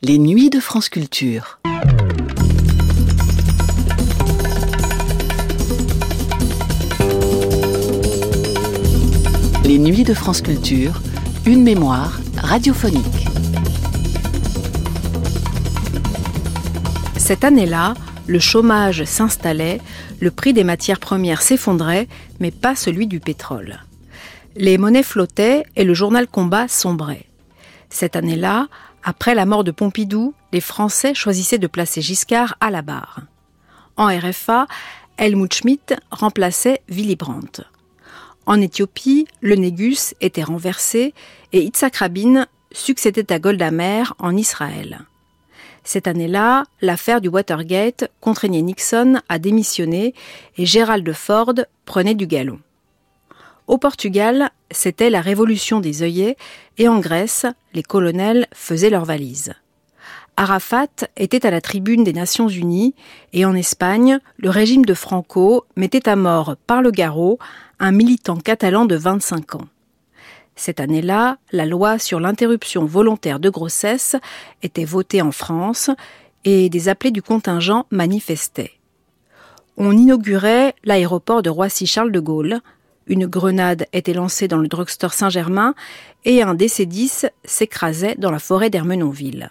Les nuits de France Culture. Les nuits de France Culture, une mémoire radiophonique. Cette année-là, le chômage s'installait, le prix des matières premières s'effondrait, mais pas celui du pétrole. Les monnaies flottaient et le journal Combat sombrait. Cette année-là, après la mort de Pompidou, les Français choisissaient de placer Giscard à la barre. En RFA, Helmut Schmidt remplaçait Willy Brandt. En Éthiopie, le Négus était renversé et Yitzhak Rabin succédait à Golda Meir en Israël. Cette année-là, l'affaire du Watergate contraignait Nixon à démissionner et Gerald Ford prenait du galon. Au Portugal, c'était la révolution des œillets et en Grèce, les colonels faisaient leurs valises. Arafat était à la tribune des Nations Unies et en Espagne, le régime de Franco mettait à mort par le garrot un militant catalan de 25 ans. Cette année-là, la loi sur l'interruption volontaire de grossesse était votée en France et des appelés du contingent manifestaient. On inaugurait l'aéroport de Roissy-Charles de Gaulle, une grenade était lancée dans le drugstore Saint-Germain et un DC-10 s'écrasait dans la forêt d'Hermenonville.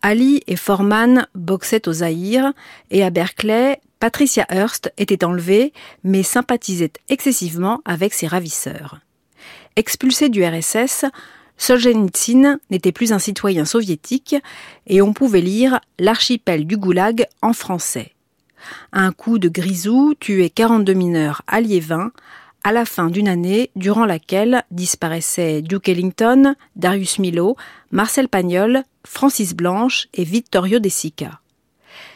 Ali et Foreman boxaient au Zaïre et à Berkeley, Patricia Hearst était enlevée mais sympathisait excessivement avec ses ravisseurs. Expulsé du RSS, Solzhenitsyn n'était plus un citoyen soviétique et on pouvait lire L'archipel du Goulag en français. Un coup de grisou tuait 42 mineurs à Liévin, à la fin d'une année durant laquelle disparaissaient Duke Ellington, Darius Milo, Marcel Pagnol, Francis Blanche et Vittorio De Sica.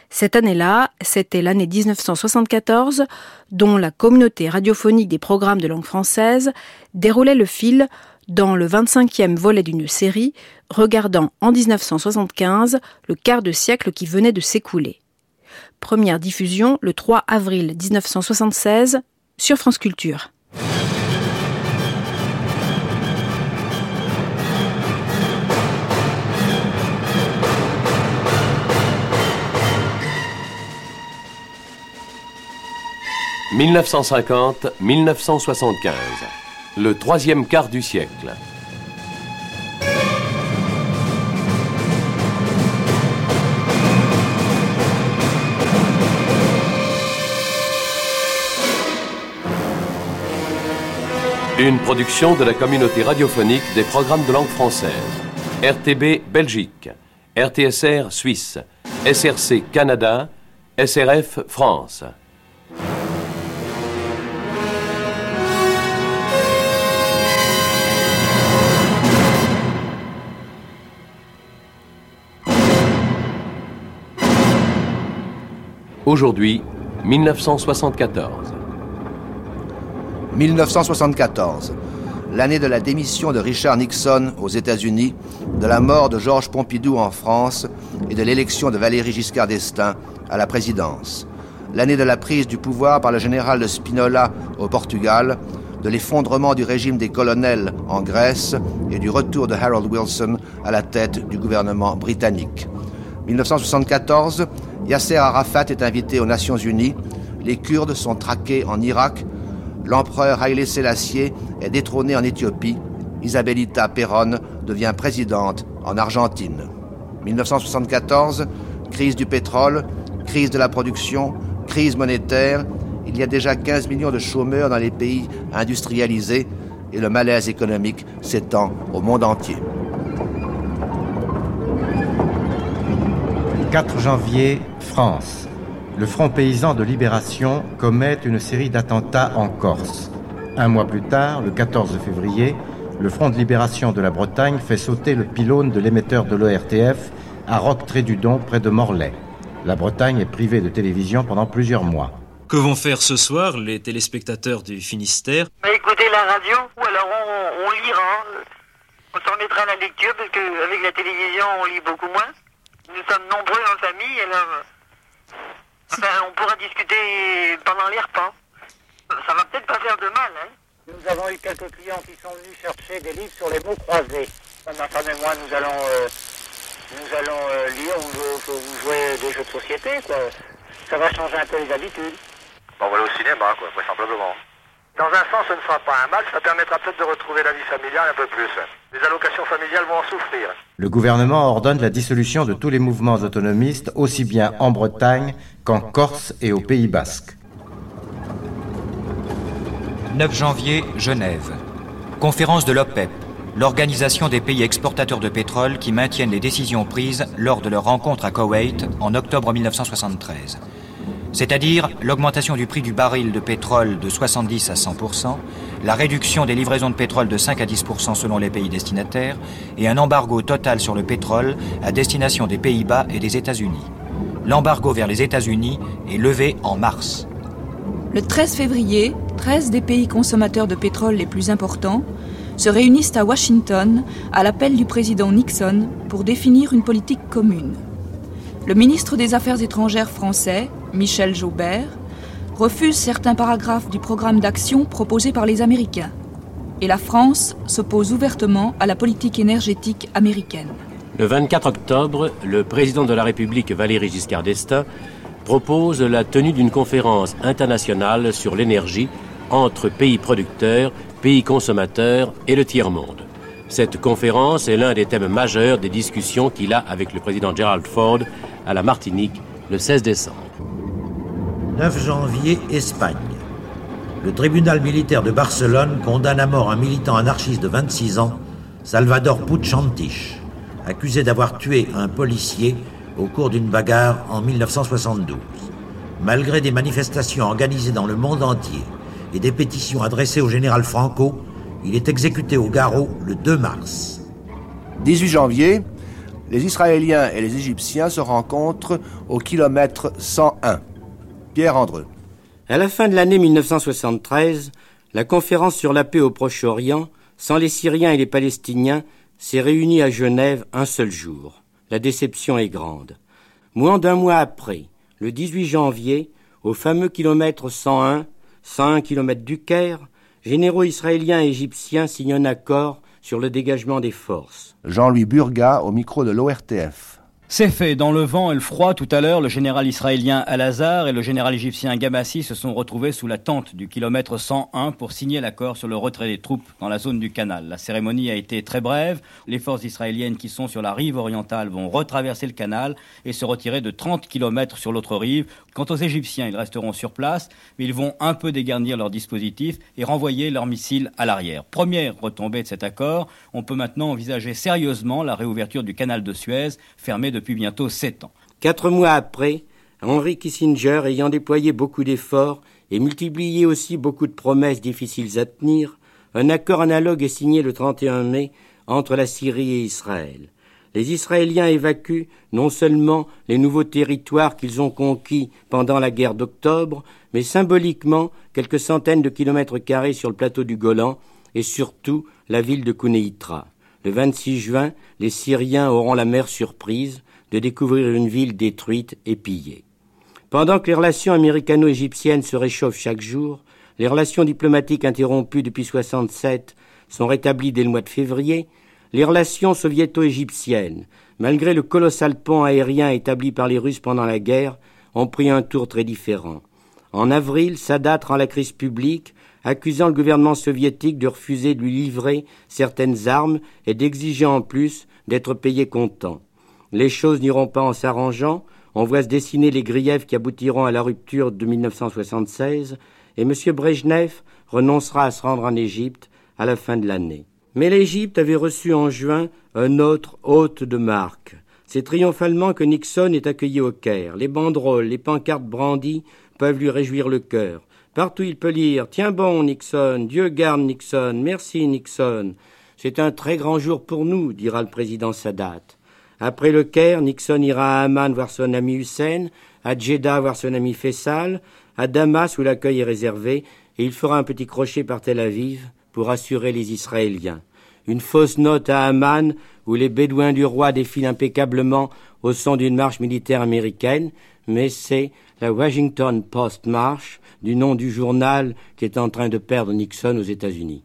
Cette année-là, c'était l'année 1974, dont la communauté radiophonique des programmes de langue française déroulait le fil dans le 25e volet d'une série regardant en 1975 le quart de siècle qui venait de s'écouler. Première diffusion le 3 avril 1976 sur France Culture. 1950-1975, le troisième quart du siècle. Une production de la communauté radiophonique des programmes de langue française. RTB Belgique, RTSR Suisse, SRC Canada, SRF France. Aujourd'hui, 1974. 1974, l'année de la démission de Richard Nixon aux États-Unis, de la mort de Georges Pompidou en France et de l'élection de Valéry Giscard d'Estaing à la présidence. L'année de la prise du pouvoir par le général de Spinola au Portugal, de l'effondrement du régime des colonels en Grèce et du retour de Harold Wilson à la tête du gouvernement britannique. 1974, Yasser Arafat est invité aux Nations Unies, les Kurdes sont traqués en Irak, l'empereur Haïlé Sélassié est détrôné en Éthiopie, Isabelita Perón devient présidente en Argentine. 1974, crise du pétrole, crise de la production, crise monétaire, il y a déjà 15 millions de chômeurs dans les pays industrialisés et le malaise économique s'étend au monde entier. 4 janvier, France. Le Front paysan de libération commet une série d'attentats en Corse. Un mois plus tard, le 14 février, le Front de libération de la Bretagne fait sauter le pylône de l'émetteur de l'ORTF à Roc-Trédudon, près de Morlaix. La Bretagne est privée de télévision pendant plusieurs mois. Que vont faire ce soir les téléspectateurs du Finistère? Bah, Écouter la radio ou alors on, on lira. On s'en mettra à la lecture parce qu'avec la télévision on lit beaucoup moins. Nous sommes nombreux en famille, alors. Enfin, on pourra discuter pendant les repas. Ça va peut-être pas faire de mal, hein. Nous avons eu quelques clients qui sont venus chercher des livres sur les mots croisés. Ma femme et moi, nous allons euh, nous allons euh, lire ou, jouer des jeux de société, quoi. Ça va changer un peu les habitudes. on va aller au cinéma, quoi, vraisemblablement. Dans un sens, ce ne sera pas un mal, ça permettra peut-être de retrouver la vie familiale un peu plus. Les allocations familiales vont en souffrir. Le gouvernement ordonne la dissolution de tous les mouvements autonomistes, aussi bien en Bretagne qu'en Corse et au Pays Basque. 9 janvier, Genève. Conférence de l'OPEP, l'organisation des pays exportateurs de pétrole qui maintiennent les décisions prises lors de leur rencontre à Koweït en octobre 1973 c'est-à-dire l'augmentation du prix du baril de pétrole de 70 à 100%, la réduction des livraisons de pétrole de 5 à 10% selon les pays destinataires, et un embargo total sur le pétrole à destination des Pays-Bas et des États-Unis. L'embargo vers les États-Unis est levé en mars. Le 13 février, 13 des pays consommateurs de pétrole les plus importants se réunissent à Washington à l'appel du président Nixon pour définir une politique commune. Le ministre des Affaires étrangères français, Michel Jaubert, refuse certains paragraphes du programme d'action proposé par les Américains. Et la France s'oppose ouvertement à la politique énergétique américaine. Le 24 octobre, le président de la République Valéry Giscard d'Estaing propose la tenue d'une conférence internationale sur l'énergie entre pays producteurs, pays consommateurs et le tiers-monde. Cette conférence est l'un des thèmes majeurs des discussions qu'il a avec le président Gerald Ford à la Martinique le 16 décembre. 9 janvier, Espagne. Le tribunal militaire de Barcelone condamne à mort un militant anarchiste de 26 ans, Salvador Puig accusé d'avoir tué un policier au cours d'une bagarre en 1972. Malgré des manifestations organisées dans le monde entier et des pétitions adressées au général Franco, il est exécuté au garrot le 2 mars. 18 janvier, les Israéliens et les Égyptiens se rencontrent au kilomètre 101. À la fin de l'année 1973, la conférence sur la paix au Proche-Orient, sans les Syriens et les Palestiniens, s'est réunie à Genève un seul jour. La déception est grande. Moins d'un mois après, le 18 janvier, au fameux kilomètre 101, 101 km du Caire, généraux israéliens et égyptiens signent un accord sur le dégagement des forces. Jean-Louis Burga au micro de l'ORTF. C'est fait. Dans le vent et le froid, tout à l'heure, le général israélien Al-Azhar et le général égyptien Gamassi se sont retrouvés sous la tente du kilomètre 101 pour signer l'accord sur le retrait des troupes dans la zone du canal. La cérémonie a été très brève. Les forces israéliennes qui sont sur la rive orientale vont retraverser le canal et se retirer de 30 kilomètres sur l'autre rive. Quant aux Égyptiens, ils resteront sur place, mais ils vont un peu dégarnir leur dispositif et renvoyer leurs missiles à l'arrière. Première retombée de cet accord, on peut maintenant envisager sérieusement la réouverture du canal de Suez, fermé depuis bientôt sept ans. Quatre mois après, Henry Kissinger, ayant déployé beaucoup d'efforts et multiplié aussi beaucoup de promesses difficiles à tenir, un accord analogue est signé le 31 mai entre la Syrie et Israël. Les Israéliens évacuent non seulement les nouveaux territoires qu'ils ont conquis pendant la guerre d'octobre, mais symboliquement quelques centaines de kilomètres carrés sur le plateau du Golan et surtout la ville de Kuneitra. Le 26 juin, les Syriens auront la mer surprise de découvrir une ville détruite et pillée. Pendant que les relations américano-égyptiennes se réchauffent chaque jour, les relations diplomatiques interrompues depuis 67 sont rétablies dès le mois de février, les relations soviéto-égyptiennes, malgré le colossal pont aérien établi par les Russes pendant la guerre, ont pris un tour très différent. En avril, Sadat rend la crise publique, accusant le gouvernement soviétique de refuser de lui livrer certaines armes et d'exiger en plus d'être payé comptant. Les choses n'iront pas en s'arrangeant. On voit se dessiner les griefs qui aboutiront à la rupture de 1976 et M. Brejnev renoncera à se rendre en Égypte à la fin de l'année. Mais l'Égypte avait reçu en juin un autre hôte de marque. C'est triomphalement que Nixon est accueilli au Caire. Les banderoles, les pancartes brandies peuvent lui réjouir le cœur. Partout il peut lire Tiens bon, Nixon, Dieu garde Nixon, merci Nixon. C'est un très grand jour pour nous, dira le président Sadat. Après le Caire, Nixon ira à Amman voir son ami Hussein, à Jeddah voir son ami Faisal, à Damas où l'accueil est réservé, et il fera un petit crochet par Tel Aviv pour assurer les Israéliens. Une fausse note à Amman où les Bédouins du roi défilent impeccablement au son d'une marche militaire américaine, mais c'est la Washington Post March, du nom du journal qui est en train de perdre Nixon aux États-Unis.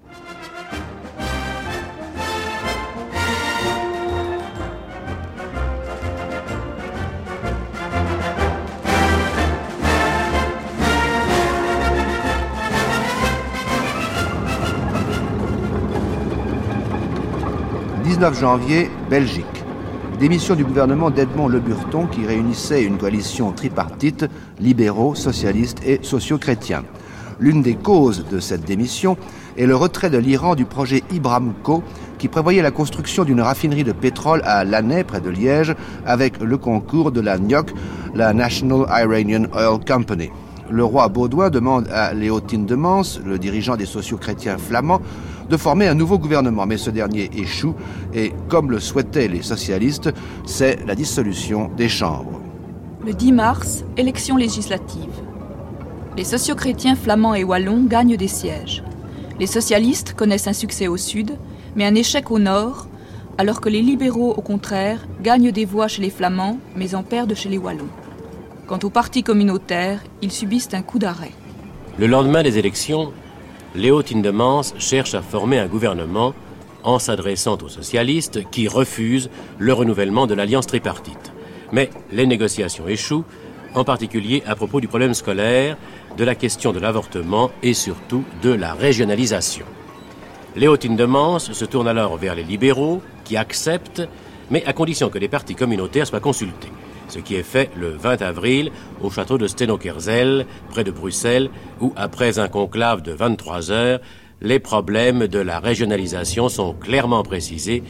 19 janvier, Belgique. Démission du gouvernement d'Edmond Le Burton qui réunissait une coalition tripartite, libéraux, socialistes et socio-chrétiens. L'une des causes de cette démission est le retrait de l'Iran du projet Ibramco qui prévoyait la construction d'une raffinerie de pétrole à Lannay, près de Liège, avec le concours de la NIOC, la National Iranian Oil Company. Le roi Baudouin demande à Léotine de Mans, le dirigeant des sociaux-chrétiens flamands, de former un nouveau gouvernement, mais ce dernier échoue et, comme le souhaitaient les socialistes, c'est la dissolution des chambres. Le 10 mars, élection législative. Les sociaux-chrétiens flamands et wallons gagnent des sièges. Les socialistes connaissent un succès au sud, mais un échec au nord, alors que les libéraux, au contraire, gagnent des voix chez les flamands, mais en perdent chez les wallons. Quant au parti communautaire, ils subissent un coup d'arrêt. Le lendemain des élections, Léo Tindemans cherche à former un gouvernement en s'adressant aux socialistes qui refusent le renouvellement de l'alliance tripartite. Mais les négociations échouent, en particulier à propos du problème scolaire, de la question de l'avortement et surtout de la régionalisation. Léo Tindemans se tourne alors vers les libéraux qui acceptent, mais à condition que les partis communautaires soient consultés ce qui est fait le 20 avril au château de Stenokerzel, près de Bruxelles, où, après un conclave de 23 heures, les problèmes de la régionalisation sont clairement précisés,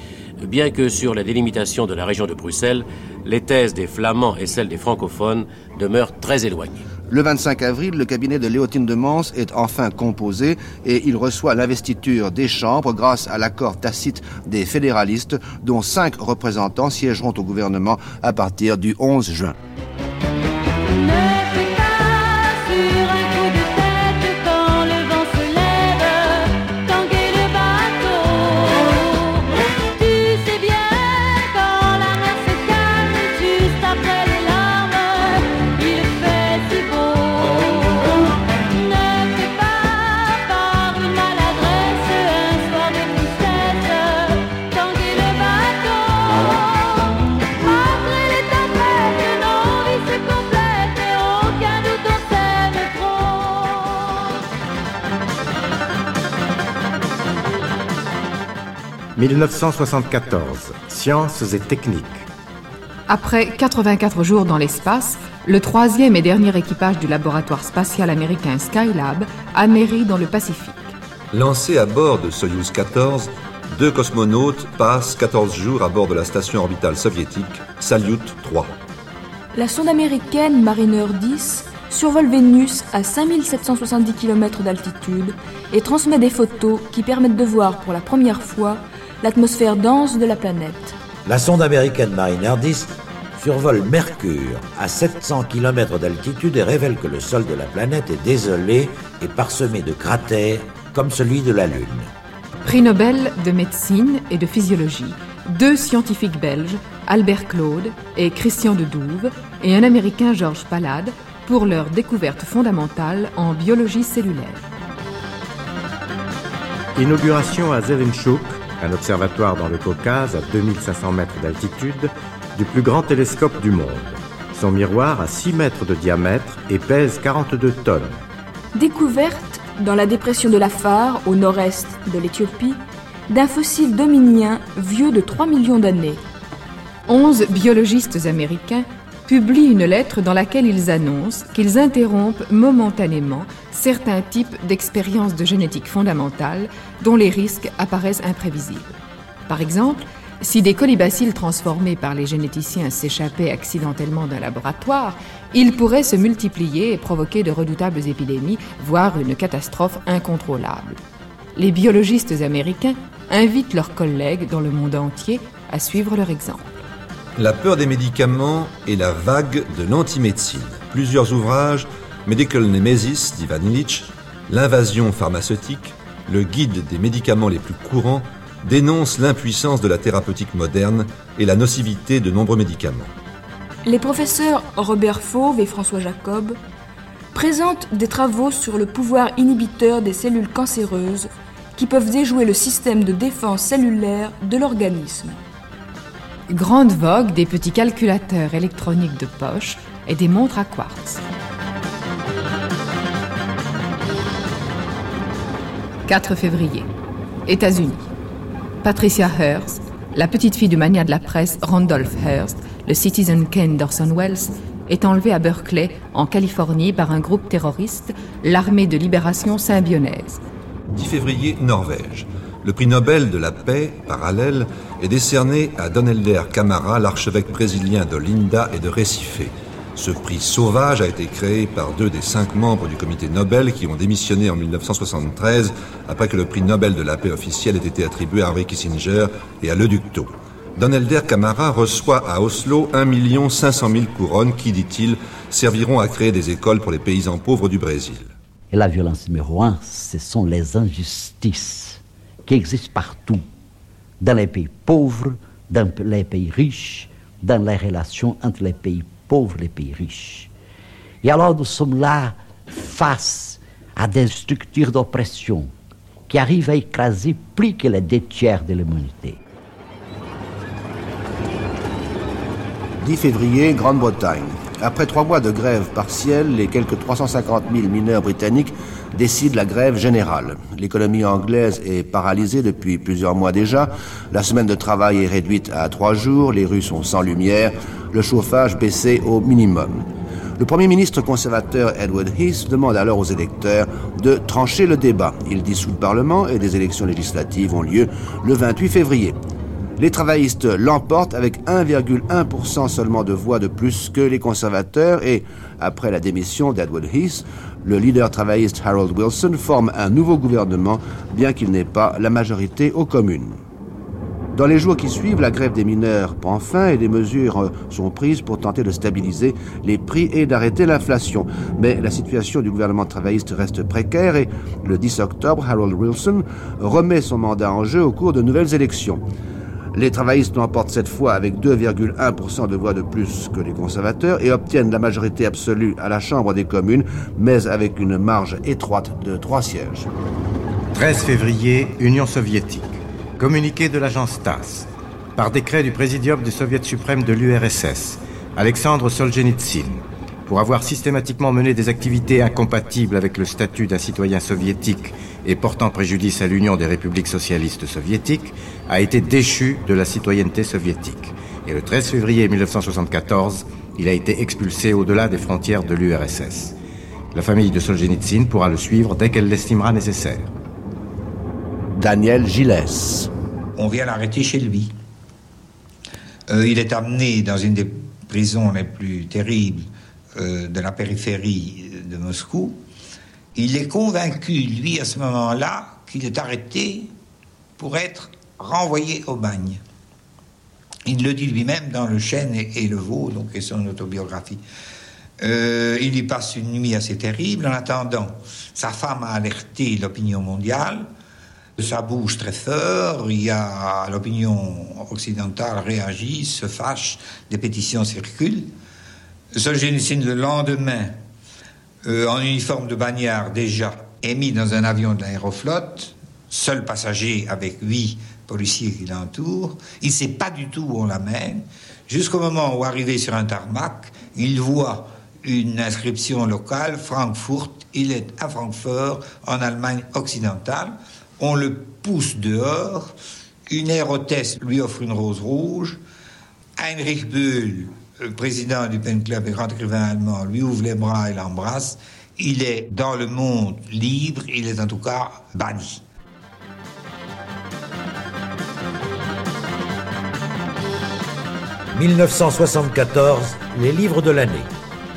bien que sur la délimitation de la région de Bruxelles, les thèses des flamands et celles des francophones demeurent très éloignées. Le 25 avril, le cabinet de Léotine de Mans est enfin composé et il reçoit l'investiture des chambres grâce à l'accord tacite des fédéralistes dont cinq représentants siégeront au gouvernement à partir du 11 juin. « 1974. Sciences et techniques. Après 84 jours dans l'espace, le troisième et dernier équipage du laboratoire spatial américain Skylab atterrit dans le Pacifique. Lancé à bord de Soyuz 14, deux cosmonautes passent 14 jours à bord de la station orbitale soviétique Salyut 3. La sonde américaine Mariner 10 survole Vénus à 5770 km d'altitude et transmet des photos qui permettent de voir pour la première fois l'atmosphère dense de la planète. La sonde américaine Mariner 10 survole Mercure à 700 km d'altitude et révèle que le sol de la planète est désolé et parsemé de cratères comme celui de la Lune. Prix Nobel de médecine et de physiologie. Deux scientifiques belges, Albert Claude et Christian de Douve, et un américain Georges Palade, pour leur découverte fondamentale en biologie cellulaire. Inauguration à Zelenchuk, un observatoire dans le Caucase à 2500 mètres d'altitude, du plus grand télescope du monde. Son miroir a 6 mètres de diamètre et pèse 42 tonnes. Découverte dans la dépression de la Phare, au nord-est de l'Éthiopie, d'un fossile dominien vieux de 3 millions d'années. 11 biologistes américains publient une lettre dans laquelle ils annoncent qu'ils interrompent momentanément certains types d'expériences de génétique fondamentale dont les risques apparaissent imprévisibles. Par exemple, si des colibacilles transformés par les généticiens s'échappaient accidentellement d'un laboratoire, ils pourraient se multiplier et provoquer de redoutables épidémies, voire une catastrophe incontrôlable. Les biologistes américains invitent leurs collègues dans le monde entier à suivre leur exemple. La peur des médicaments et la vague de l'antimédecine. Plusieurs ouvrages, Medical Nemesis d'Ivan Illich, L'invasion pharmaceutique, le guide des médicaments les plus courants, dénoncent l'impuissance de la thérapeutique moderne et la nocivité de nombreux médicaments. Les professeurs Robert Fauve et François Jacob présentent des travaux sur le pouvoir inhibiteur des cellules cancéreuses qui peuvent déjouer le système de défense cellulaire de l'organisme. Grande vogue des petits calculateurs électroniques de poche et des montres à quartz. 4 février. États-Unis. Patricia Hearst, la petite fille du mania de la presse Randolph Hearst, le citizen Ken d'Orson Welles, est enlevée à Berkeley, en Californie, par un groupe terroriste, l'armée de libération symbionnaise. 10 février, Norvège. Le prix Nobel de la paix, parallèle, est décerné à Don Helder Camara, l'archevêque brésilien de Linda et de Recife. Ce prix sauvage a été créé par deux des cinq membres du comité Nobel qui ont démissionné en 1973 après que le prix Nobel de la paix officiel ait été attribué à Henry Kissinger et à Le Ducto. Don Helder Camara reçoit à Oslo 1 500 000 couronnes qui, dit-il, serviront à créer des écoles pour les paysans pauvres du Brésil. Et la violence numéro un, ce sont les injustices qui existent partout, dans les pays pauvres, dans les pays riches, dans les relations entre les pays pauvres et les pays riches. Et alors nous sommes là face à des structures d'oppression qui arrivent à écraser plus que les deux tiers de l'humanité. 10 février, Grande-Bretagne. Après trois mois de grève partielle, les quelques 350 000 mineurs britanniques décident la grève générale. L'économie anglaise est paralysée depuis plusieurs mois déjà. La semaine de travail est réduite à trois jours. Les rues sont sans lumière. Le chauffage baissé au minimum. Le Premier ministre conservateur Edward Heath demande alors aux électeurs de trancher le débat. Il dissout le Parlement et des élections législatives ont lieu le 28 février. Les travaillistes l'emportent avec 1,1% seulement de voix de plus que les conservateurs et, après la démission d'Edward Heath, le leader travailliste Harold Wilson forme un nouveau gouvernement, bien qu'il n'ait pas la majorité aux communes. Dans les jours qui suivent, la grève des mineurs prend fin et des mesures sont prises pour tenter de stabiliser les prix et d'arrêter l'inflation. Mais la situation du gouvernement travailliste reste précaire et le 10 octobre, Harold Wilson remet son mandat en jeu au cours de nouvelles élections. Les travaillistes l'emportent cette fois avec 2,1% de voix de plus que les conservateurs et obtiennent la majorité absolue à la Chambre des communes, mais avec une marge étroite de trois sièges. 13 février, Union soviétique. Communiqué de l'agence TASS. Par décret du présidium du Soviet suprême de l'URSS, Alexandre Solzhenitsyn, pour avoir systématiquement mené des activités incompatibles avec le statut d'un citoyen soviétique et portant préjudice à l'Union des républiques socialistes soviétiques, a été déchu de la citoyenneté soviétique. Et le 13 février 1974, il a été expulsé au-delà des frontières de l'URSS. La famille de Solzhenitsyn pourra le suivre dès qu'elle l'estimera nécessaire. Daniel Gilles. On vient l'arrêter chez lui. Euh, il est amené dans une des prisons les plus terribles euh, de la périphérie de Moscou. Il est convaincu, lui, à ce moment-là, qu'il est arrêté pour être renvoyé au bagne. Il le dit lui-même dans Le Chêne et, le Veau, donc et son autobiographie. Euh, il y passe une nuit assez terrible. En attendant, sa femme a alerté l'opinion mondiale. Ça bouge très fort. Il y a l'opinion occidentale réagit, se fâche, des pétitions circulent. Solzhenitsyn, le lendemain, euh, en uniforme de bagnard déjà, est mis dans un avion de l'aéroflotte, seul passager avec huit policiers qui l'entourent. Il ne sait pas du tout où on l'amène. Jusqu'au moment où, arrivé sur un tarmac, il voit une inscription locale, Frankfurt. Il est à Francfort, en Allemagne occidentale. On le pousse dehors. Une aérotesse lui offre une rose rouge. Heinrich Böll, le président du Pen Club et grand écrivain allemand, lui ouvre les bras et l'embrasse. Il est dans le monde libre, il est en tout cas banni. « 1974, les livres de l'année.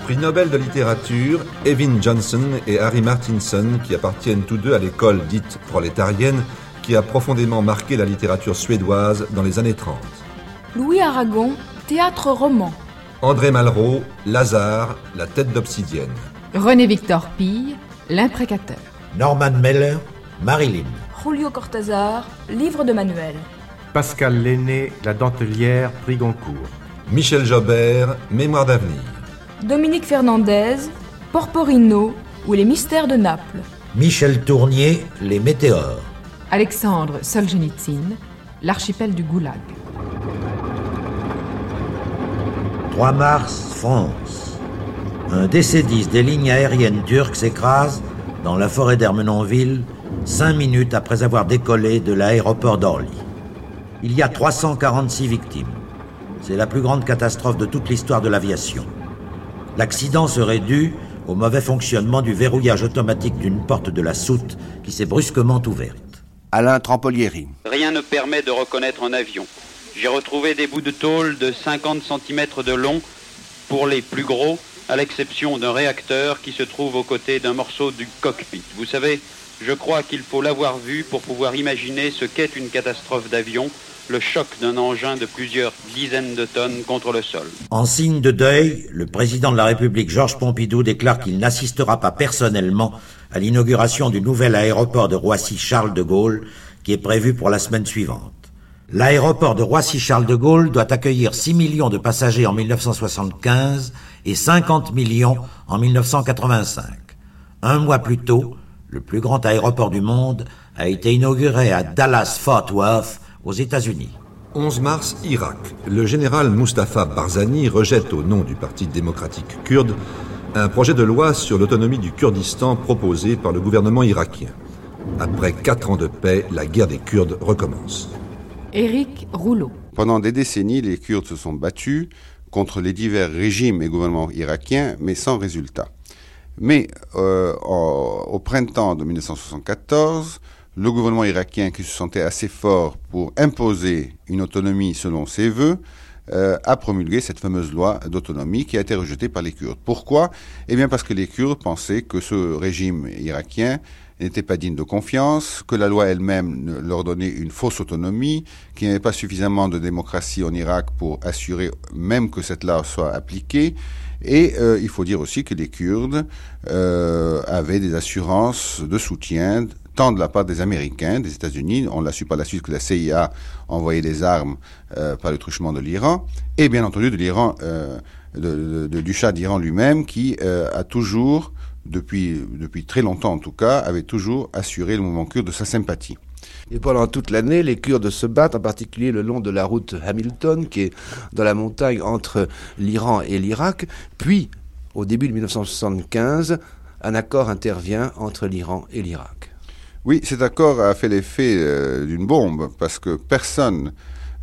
Prix Nobel de littérature, Evin Johnson et Harry Martinson, qui appartiennent tous deux à l'école dite prolétarienne, qui a profondément marqué la littérature suédoise dans les années 30. Louis Aragon, théâtre roman. André Malraux, Lazare, la tête d'obsidienne. René Victor Pille, l'imprécateur. Norman Meller, Marilyn. Julio Cortázar, livre de manuel. Pascal Lenné, La Dentelière, prix Goncourt. Michel Jobert, Mémoire d'avenir. Dominique Fernandez, Porporino ou Les mystères de Naples. Michel Tournier, Les météores. Alexandre Solzhenitsyn, L'archipel du Goulag. 3 mars, France. Un DC-10 des lignes aériennes turques s'écrase dans la forêt d'Ermenonville cinq minutes après avoir décollé de l'aéroport d'Orly. il y a 346 victimes. C'est la plus grande catastrophe de toute l'histoire de l'aviation. L'accident serait dû au mauvais fonctionnement du verrouillage automatique d'une porte de la soute qui s'est brusquement ouverte. Alain Trampolieri. Rien ne permet de reconnaître un avion. J'ai retrouvé des bouts de tôle de 50 cm de long pour les plus gros, à l'exception d'un réacteur qui se trouve aux côtés d'un morceau du cockpit. Vous savez, je crois qu'il faut l'avoir vu pour pouvoir imaginer ce qu'est une catastrophe d'avion, le choc d'un engin de plusieurs dizaines de tonnes contre le sol. En signe de deuil, le président de la République Georges Pompidou déclare qu'il n'assistera pas personnellement à l'inauguration du nouvel aéroport de Roissy-Charles de Gaulle qui est prévu pour la semaine suivante. L'aéroport de Roissy-Charles de Gaulle doit accueillir 6 millions de passagers en 1975 et 50 millions en 1985. Un mois plus tôt, le plus grand aéroport du monde a été inauguré à Dallas-Fort Worth, aux États-Unis. 11 mars, Irak. Le général Mustafa Barzani rejette au nom du Parti démocratique kurde un projet de loi sur l'autonomie du Kurdistan proposé par le gouvernement irakien. Après quatre ans de paix, la guerre des Kurdes recommence. Éric Rouleau. Pendant des décennies, les Kurdes se sont battus contre les divers régimes et gouvernements irakiens, mais sans résultat. Mais euh, au, printemps de 1974, le gouvernement irakien, qui se sentait assez fort pour imposer une autonomie selon ses voeux, euh, a promulgué cette fameuse loi d'autonomie qui a été rejetée par les Kurdes. Pourquoi? Eh bien parce que les Kurdes pensaient que ce régime irakien n'était pas digne de confiance, que la loi elle-même leur donnait une fausse autonomie, qu'il n'y avait pas suffisamment de démocratie en Irak pour assurer même que cette loi soit appliquée. Et euh, il faut dire aussi que les Kurdes euh, avaient des assurances de soutien tant de la part des Américains, des États-Unis, on l'a su par la suite que la CIA envoyait des armes euh, par le truchement de l'Iran, et bien entendu de l'Iran, euh, de, de, du Shah d'Iran lui-même, qui euh, a toujours, depuis, depuis très longtemps en tout cas, avait toujours assuré le mouvement kurde de sa sympathie. Et pendant toute l'année, les Kurdes se battent, en particulier le long de la route Hamilton, qui est dans la montagne entre l'Iran et l'Irak. Puis, au début de 1975, un accord intervient entre l'Iran et l'Irak. Oui, cet accord a fait l'effet euh, d'une bombe, parce que personne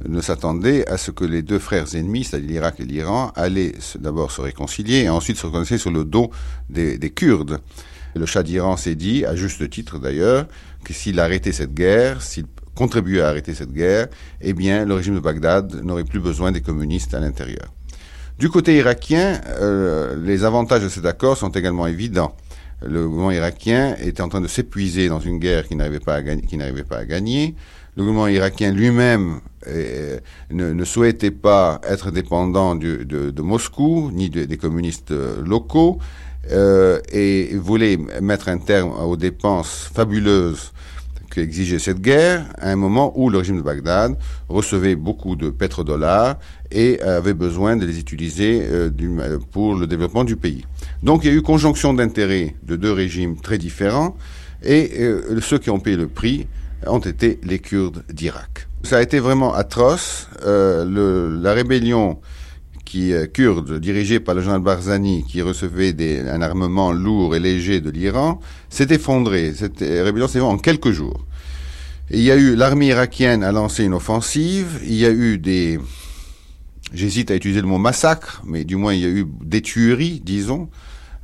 ne s'attendait à ce que les deux frères ennemis, c'est-à-dire l'Irak et l'Iran, allaient d'abord se réconcilier et ensuite se reconnaître sur le dos des, des Kurdes. Le Shah d'Iran s'est dit, à juste titre d'ailleurs, que s'il arrêtait cette guerre, s'il contribuait à arrêter cette guerre, eh bien, le régime de Bagdad n'aurait plus besoin des communistes à l'intérieur. Du côté irakien, euh, les avantages de cet accord sont également évidents le gouvernement irakien était en train de s'épuiser dans une guerre. Qui n'arrivait pas à gagner. Le gouvernement irakien lui-même euh, ne, souhaitait pas être dépendant de, Moscou ni de, des communistes locaux euh, et voulait mettre un terme aux dépenses fabuleuses qu'exigeait cette guerre à un moment où le régime de Bagdad recevait beaucoup de pétrodollars et avait besoin de les utiliser euh, pour le développement du pays. Donc il y a eu conjonction d'intérêts de deux régimes très différents et euh, ceux qui ont payé le prix ont été les Kurdes d'Irak. Ça a été vraiment atroce. Euh, la rébellion euh, kurde, dirigée par le général Barzani, qui recevait des, un armement lourd et léger de l'Iran, s'est effondrée. Cette rébellion s'est effondrée en quelques jours. Il y a eu l'armée irakienne a lancé une offensive. Il y a eu des, j'hésite à utiliser le mot massacre, mais du moins il y a eu des tueries, disons,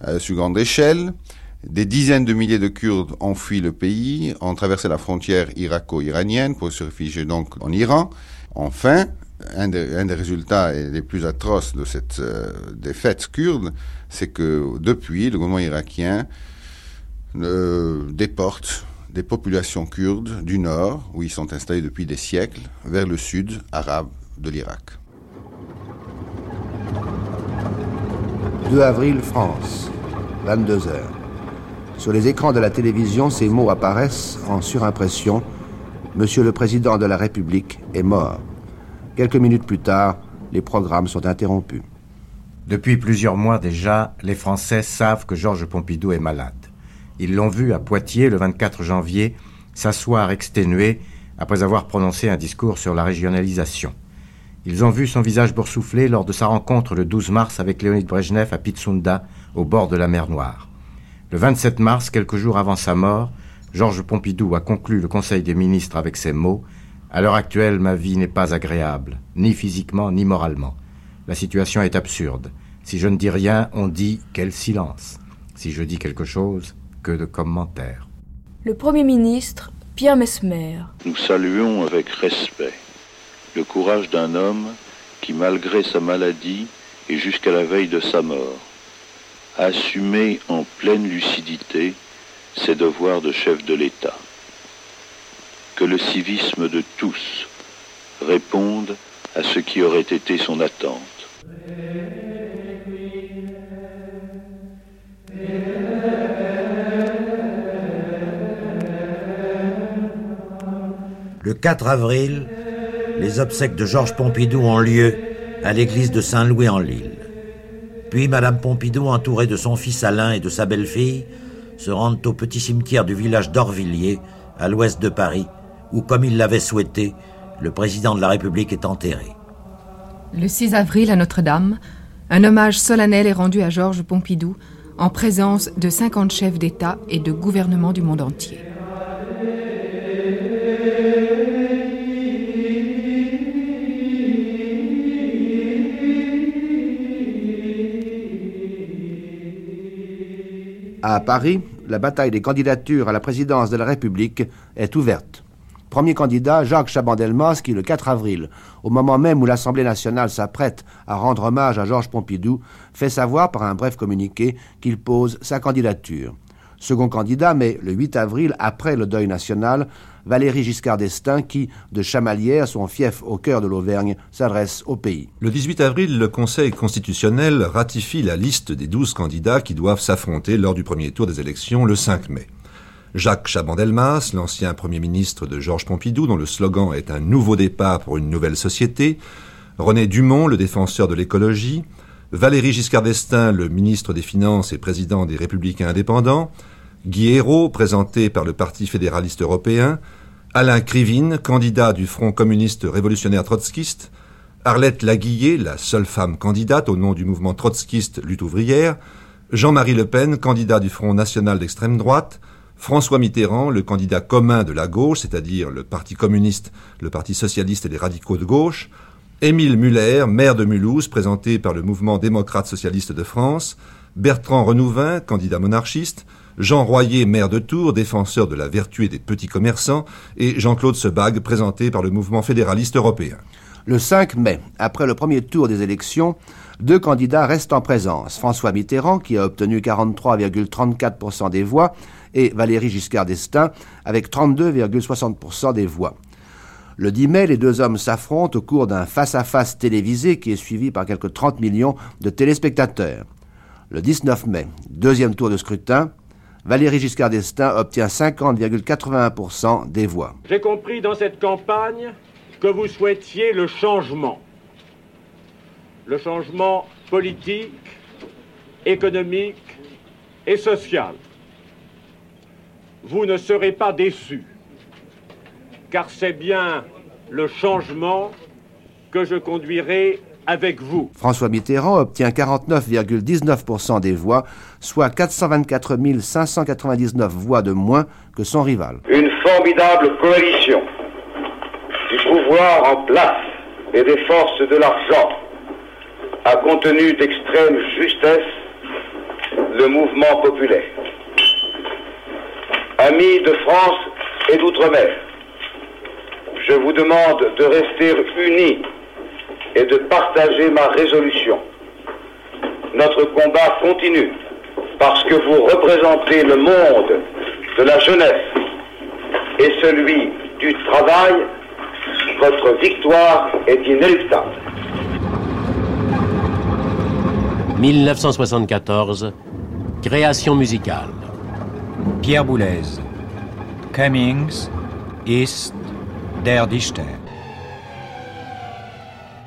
euh, sur grande échelle. Des dizaines de milliers de Kurdes ont fui le pays, ont traversé la frontière irako-iranienne pour se réfugier donc en Iran. Enfin, un, de, un des résultats les plus atroces de cette euh, défaite kurde, c'est que depuis, le gouvernement irakien euh, déporte des populations kurdes du nord, où ils sont installés depuis des siècles, vers le sud arabe de l'Irak. 2 avril, France, 22 heures. Sur les écrans de la télévision, ces mots apparaissent en surimpression. Monsieur le Président de la République est mort. Quelques minutes plus tard, les programmes sont interrompus. Depuis plusieurs mois déjà, les Français savent que Georges Pompidou est malade. Ils l'ont vu à Poitiers le 24 janvier s'asseoir exténué après avoir prononcé un discours sur la régionalisation. Ils ont vu son visage boursouflé lors de sa rencontre le 12 mars avec Léonid Brejnev à Pitsunda, au bord de la mer Noire. Le 27 mars, quelques jours avant sa mort, Georges Pompidou a conclu le Conseil des ministres avec ces mots À l'heure actuelle, ma vie n'est pas agréable, ni physiquement, ni moralement. La situation est absurde. Si je ne dis rien, on dit quel silence. Si je dis quelque chose, que de commentaires. Le Premier ministre, Pierre Mesmer. Nous saluons avec respect le courage d'un homme qui, malgré sa maladie et jusqu'à la veille de sa mort, a assumé en pleine lucidité ses devoirs de chef de l'État. Que le civisme de tous réponde à ce qui aurait été son attente. Le 4 avril, les obsèques de Georges Pompidou ont lieu à l'église de Saint-Louis-en-Lille. Puis Madame Pompidou, entourée de son fils Alain et de sa belle-fille, se rendent au petit cimetière du village d'Orvilliers, à l'ouest de Paris, où, comme il l'avait souhaité, le président de la République est enterré. Le 6 avril, à Notre-Dame, un hommage solennel est rendu à Georges Pompidou en présence de 50 chefs d'État et de gouvernements du monde entier. À Paris, la bataille des candidatures à la présidence de la République est ouverte. Premier candidat, Jacques Chaban-Delmas, qui le 4 avril, au moment même où l'Assemblée nationale s'apprête à rendre hommage à Georges Pompidou, fait savoir par un bref communiqué qu'il pose sa candidature. Second candidat, mais le 8 avril, après le deuil national, Valéry Giscard d'Estaing qui, de Chamalières, son fief au cœur de l'Auvergne, s'adresse au pays. Le 18 avril, le Conseil constitutionnel ratifie la liste des douze candidats qui doivent s'affronter lors du premier tour des élections le 5 mai. Jacques Chaban-Delmas, l'ancien Premier ministre de Georges Pompidou, dont le slogan est un nouveau départ pour une nouvelle société, René Dumont, le défenseur de l'écologie, Valéry Giscard d'Estaing, le ministre des Finances et président des Républicains indépendants, Guy Hérault, présenté par le Parti fédéraliste européen, Alain Krivine, candidat du Front communiste révolutionnaire trotskiste, Arlette Laguillet, la seule femme candidate au nom du mouvement trotskiste lutte ouvrière, Jean-Marie Le Pen, candidat du Front national d'extrême droite, François Mitterrand, le candidat commun de la gauche, c'est-à-dire le Parti communiste, le Parti socialiste et les radicaux de gauche, Émile Muller, maire de Mulhouse, présenté par le mouvement démocrate socialiste de France, Bertrand Renouvin, candidat monarchiste, Jean Royer, maire de Tours, défenseur de la vertu et des petits commerçants, et Jean-Claude Sebag, présenté par le mouvement fédéraliste européen. Le 5 mai, après le premier tour des élections, deux candidats restent en présence. François Mitterrand, qui a obtenu 43,34% des voix, et Valéry Giscard d'Estaing, avec 32,60% des voix. Le 10 mai, les deux hommes s'affrontent au cours d'un face-à-face télévisé qui est suivi par quelques 30 millions de téléspectateurs. Le 19 mai, deuxième tour de scrutin, Valéry Giscard d'Estaing obtient 50,81% des voix. J'ai compris dans cette campagne que vous souhaitiez le changement. Le changement politique, économique et social. Vous ne serez pas déçus, car c'est bien le changement que je conduirai avec vous. François Mitterrand obtient 49,19% des voix, soit 424 599 voix de moins que son rival. Une formidable coalition du pouvoir en place et des forces de l'argent a contenu d'extrême justesse le mouvement populaire. Amis de France et d'outre-mer, je vous demande de rester unis et de partager ma résolution. Notre combat continue parce que vous représentez le monde de la jeunesse et celui du travail. Votre victoire est inéluctable. 1974, création musicale. Pierre Boulez, Cummings, East, Der Dichter.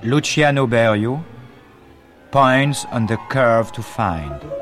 Luciano Berio, Points on the Curve to Find.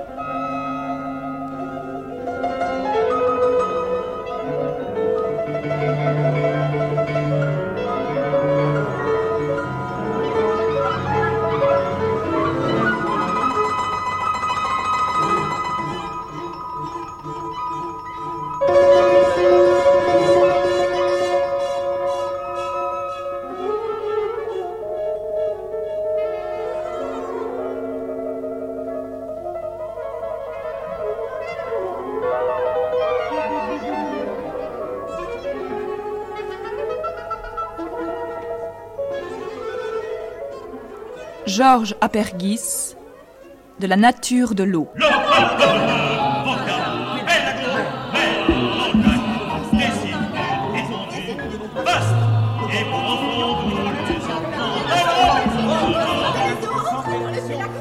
Georges Apergis de la nature de l'eau.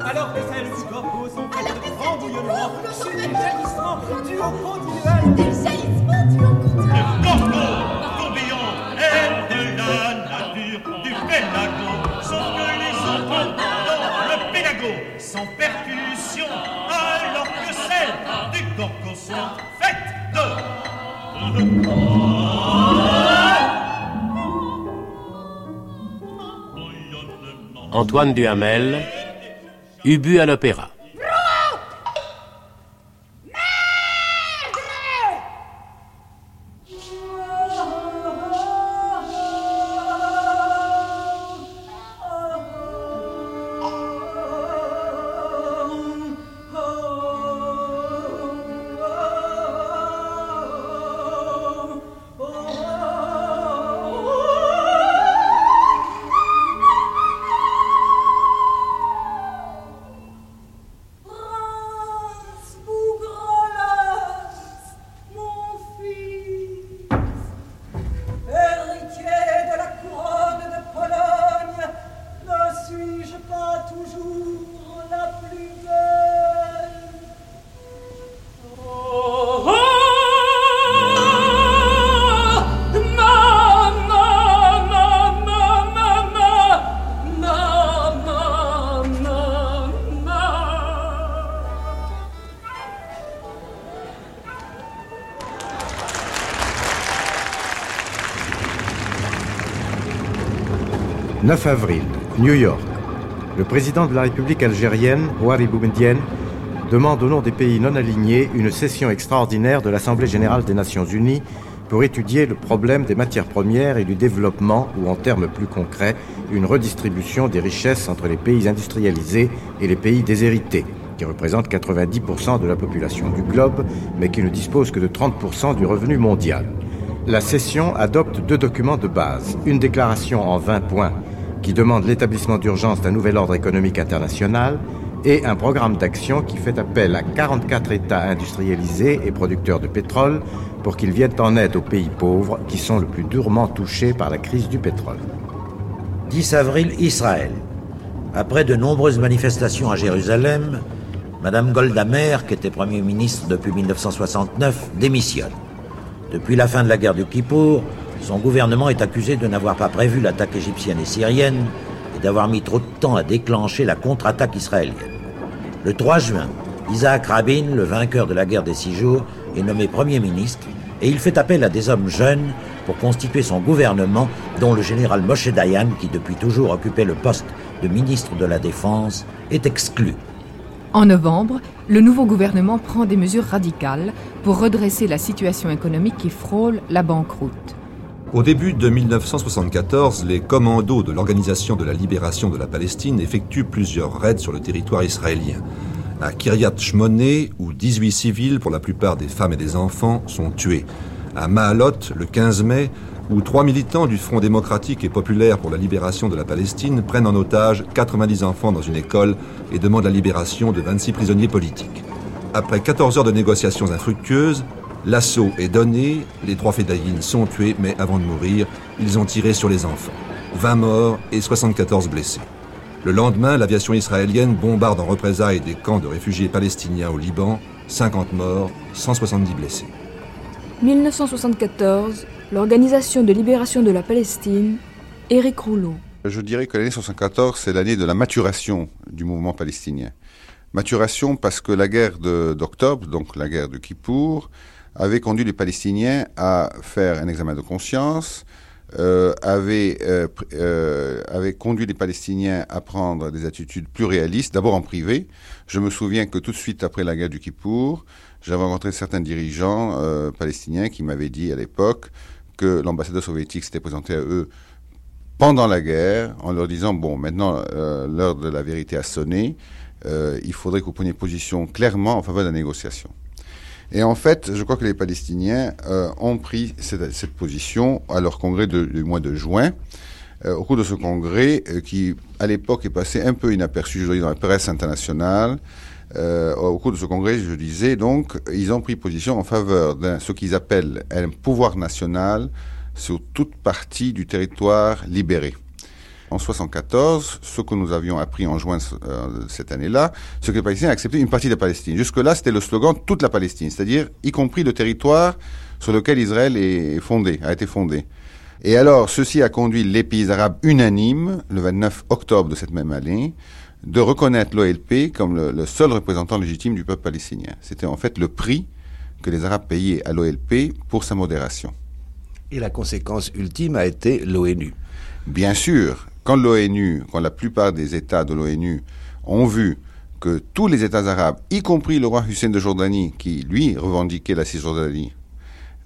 Alors que celle du corps sont de des jaillissements du haut Antoine Duhamel, Ubu à l'opéra. 9 avril, New York. Le président de la République algérienne, Ouari Boumedienne, demande au nom des pays non alignés une session extraordinaire de l'Assemblée générale des Nations unies pour étudier le problème des matières premières et du développement, ou en termes plus concrets, une redistribution des richesses entre les pays industrialisés et les pays déshérités, qui représentent 90% de la population du globe, mais qui ne disposent que de 30% du revenu mondial. La session adopte deux documents de base. Une déclaration en 20 points qui demande l'établissement d'urgence d'un nouvel ordre économique international et un programme d'action qui fait appel à 44 États industrialisés et producteurs de pétrole pour qu'ils viennent en aide aux pays pauvres qui sont le plus durement touchés par la crise du pétrole. 10 avril, Israël. Après de nombreuses manifestations à Jérusalem, Madame Golda Meir, qui était Premier ministre depuis 1969, démissionne. Depuis la fin de la guerre du Kippour, son gouvernement est accusé de n'avoir pas prévu l'attaque égyptienne et syrienne et d'avoir mis trop de temps à déclencher la contre-attaque israélienne. Le 3 juin, Isaac Rabin, le vainqueur de la guerre des six jours, est nommé Premier ministre et il fait appel à des hommes jeunes pour constituer son gouvernement, dont le général Moshe Dayan, qui depuis toujours occupait le poste de ministre de la Défense, est exclu. En novembre, le nouveau gouvernement prend des mesures radicales pour redresser la situation économique qui frôle la banqueroute. Au début de 1974, les commandos de l'Organisation de la libération de la Palestine effectuent plusieurs raids sur le territoire israélien. À Kiryat Shmoné, où 18 civils, pour la plupart des femmes et des enfants, sont tués. À Mahalot, le 15 mai, où trois militants du Front démocratique et populaire pour la libération de la Palestine prennent en otage 90 enfants dans une école et demandent la libération de 26 prisonniers politiques. Après 14 heures de négociations infructueuses, l'assaut est donné, les trois fédayines sont tués, mais avant de mourir, ils ont tiré sur les enfants. 20 morts et 74 blessés. Le lendemain, l'aviation israélienne bombarde en représailles des camps de réfugiés palestiniens au Liban, 50 morts, 170 blessés. 1974, l'Organisation de libération de la Palestine, Éric Rouleau. Je dirais que l'année 1974, c'est l'année de la maturation du mouvement palestinien. Maturation parce que la guerre de- d'octobre, donc la guerre de Kippour, avait conduit les Palestiniens à faire un examen de conscience, euh, avait, euh, euh, avait conduit les Palestiniens à prendre des attitudes plus réalistes, d'abord en privé. Je me souviens que tout de suite après la guerre du Kippour, j'avais rencontré certains dirigeants euh, palestiniens qui m'avaient dit à l'époque que l'ambassadeur soviétique s'était présenté à eux pendant la guerre en leur disant bon maintenant l'heure de la vérité a sonné il faudrait que vous preniez position clairement en faveur de la négociation et en fait je crois que les Palestiniens euh, ont pris cette, position à leur congrès du mois de juin euh, au cours de ce congrès, euh, qui à l'époque est passé un peu inaperçu, je dis, dans la presse internationale. Au cours de ce congrès, je disais donc, ils ont pris position en faveur de ce qu'ils appellent un pouvoir national sur toute partie du territoire libéré. En 74, ce que nous avions appris en juin euh, cette année-là, c'est que les Palestiniens acceptaient une partie de Palestine. Jusque-là, c'était le slogan toute la Palestine, c'est-à-dire y compris le territoire sur lequel Israël est fondé, a été fondé. Et alors, ceci a conduit les pays arabes unanimes, le 29 octobre de cette même année, de reconnaître l'OLP comme le, le, seul représentant légitime du peuple palestinien. C'était en fait le prix que les Arabes payaient à l'OLP pour sa modération. Et la conséquence ultime a été l'ONU. Bien sûr, quand l'ONU, quand la plupart des États de l'ONU ont vu que tous les États arabes, y compris le roi Hussein de Jordanie, qui lui revendiquait la Cisjordanie,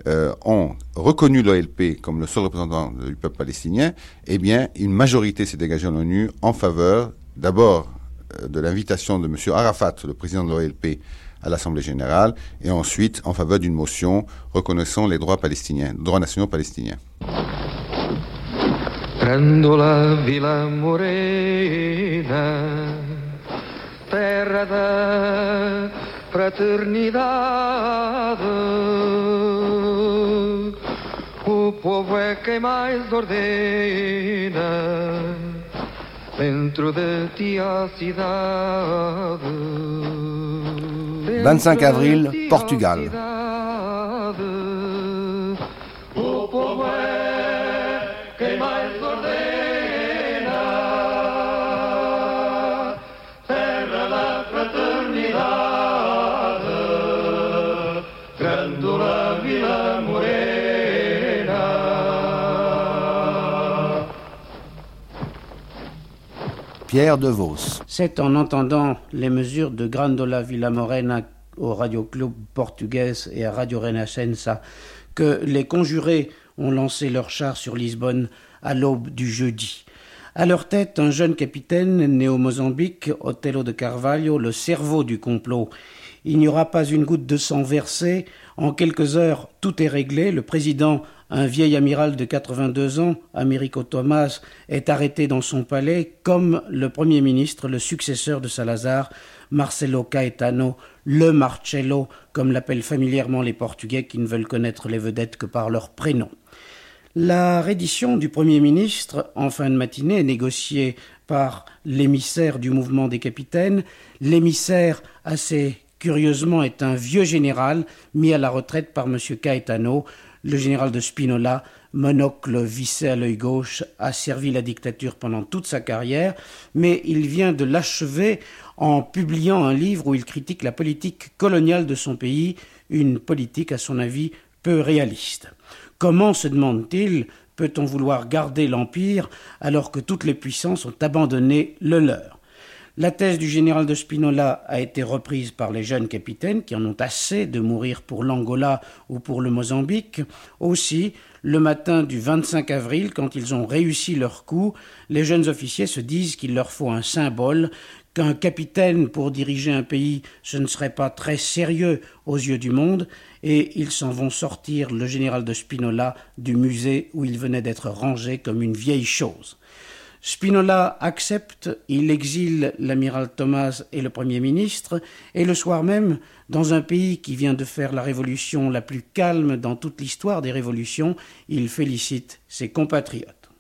euh, ont reconnu l'OLP comme le seul représentant du peuple palestinien, eh bien, une majorité s'est dégagée en ONU en faveur, d'abord, euh, de l'invitation de M. Arafat, le président de l'OLP, à l'Assemblée générale, et ensuite en faveur d'une motion reconnaissant les droits palestiniens, droits nationaux palestiniens. Grandola Vila Morena, terra da fraternidade, o povo é quem mais ordena dentro de ti a cidade. 25 avril, Portugal. C'est en entendant les mesures de Grandola Villamorena au Radio Club Portuguès et à Radio Renascença que les conjurés ont lancé leur char sur Lisbonne à l'aube du jeudi. À leur tête, un jeune capitaine né au Mozambique, Otelo de Carvalho, le cerveau du complot. Il n'y aura pas une goutte de sang versée. En quelques heures, tout est réglé. Le président, un vieil amiral de 82 ans, Américo Thomas, est arrêté dans son palais, comme le premier ministre, le successeur de Salazar, Marcelo Caetano, le Marcello, comme l'appellent familièrement les Portugais qui ne veulent connaître les vedettes que par leur prénom. La reddition du Premier ministre, en fin de matinée, négociée par l'émissaire du mouvement des capitaines. L'émissaire, assez curieusement, est un vieux général mis à la retraite par M. Caetano, le général de Spinola, monocle vissé à l'œil gauche, a servi la dictature pendant toute sa carrière, mais il vient de l'achever en publiant un livre où il critique la politique coloniale de son pays, une politique à son avis peu réaliste. Comment, se demande-t-il, peut-on vouloir garder l'Empire alors que toutes les puissances ont abandonné le leur? La thèse du général de Spinola a été reprise par les jeunes capitaines qui en ont assez de mourir pour l'Angola ou pour le Mozambique. Aussi, le matin du 25 avril, quand ils ont réussi leur coup, les jeunes officiers se disent qu'il leur faut un symbole, qu'un capitaine pour diriger un pays, ce ne serait pas très sérieux aux yeux du monde, et ils s'en vont sortir le général de Spinola du musée où il venait d'être rangé comme une vieille chose. Spinola accepte, il exile l'amiral Thomas et le Premier ministre, et le soir même, dans un pays qui vient de faire la révolution la plus calme dans toute l'histoire des révolutions, il félicite ses compatriotes.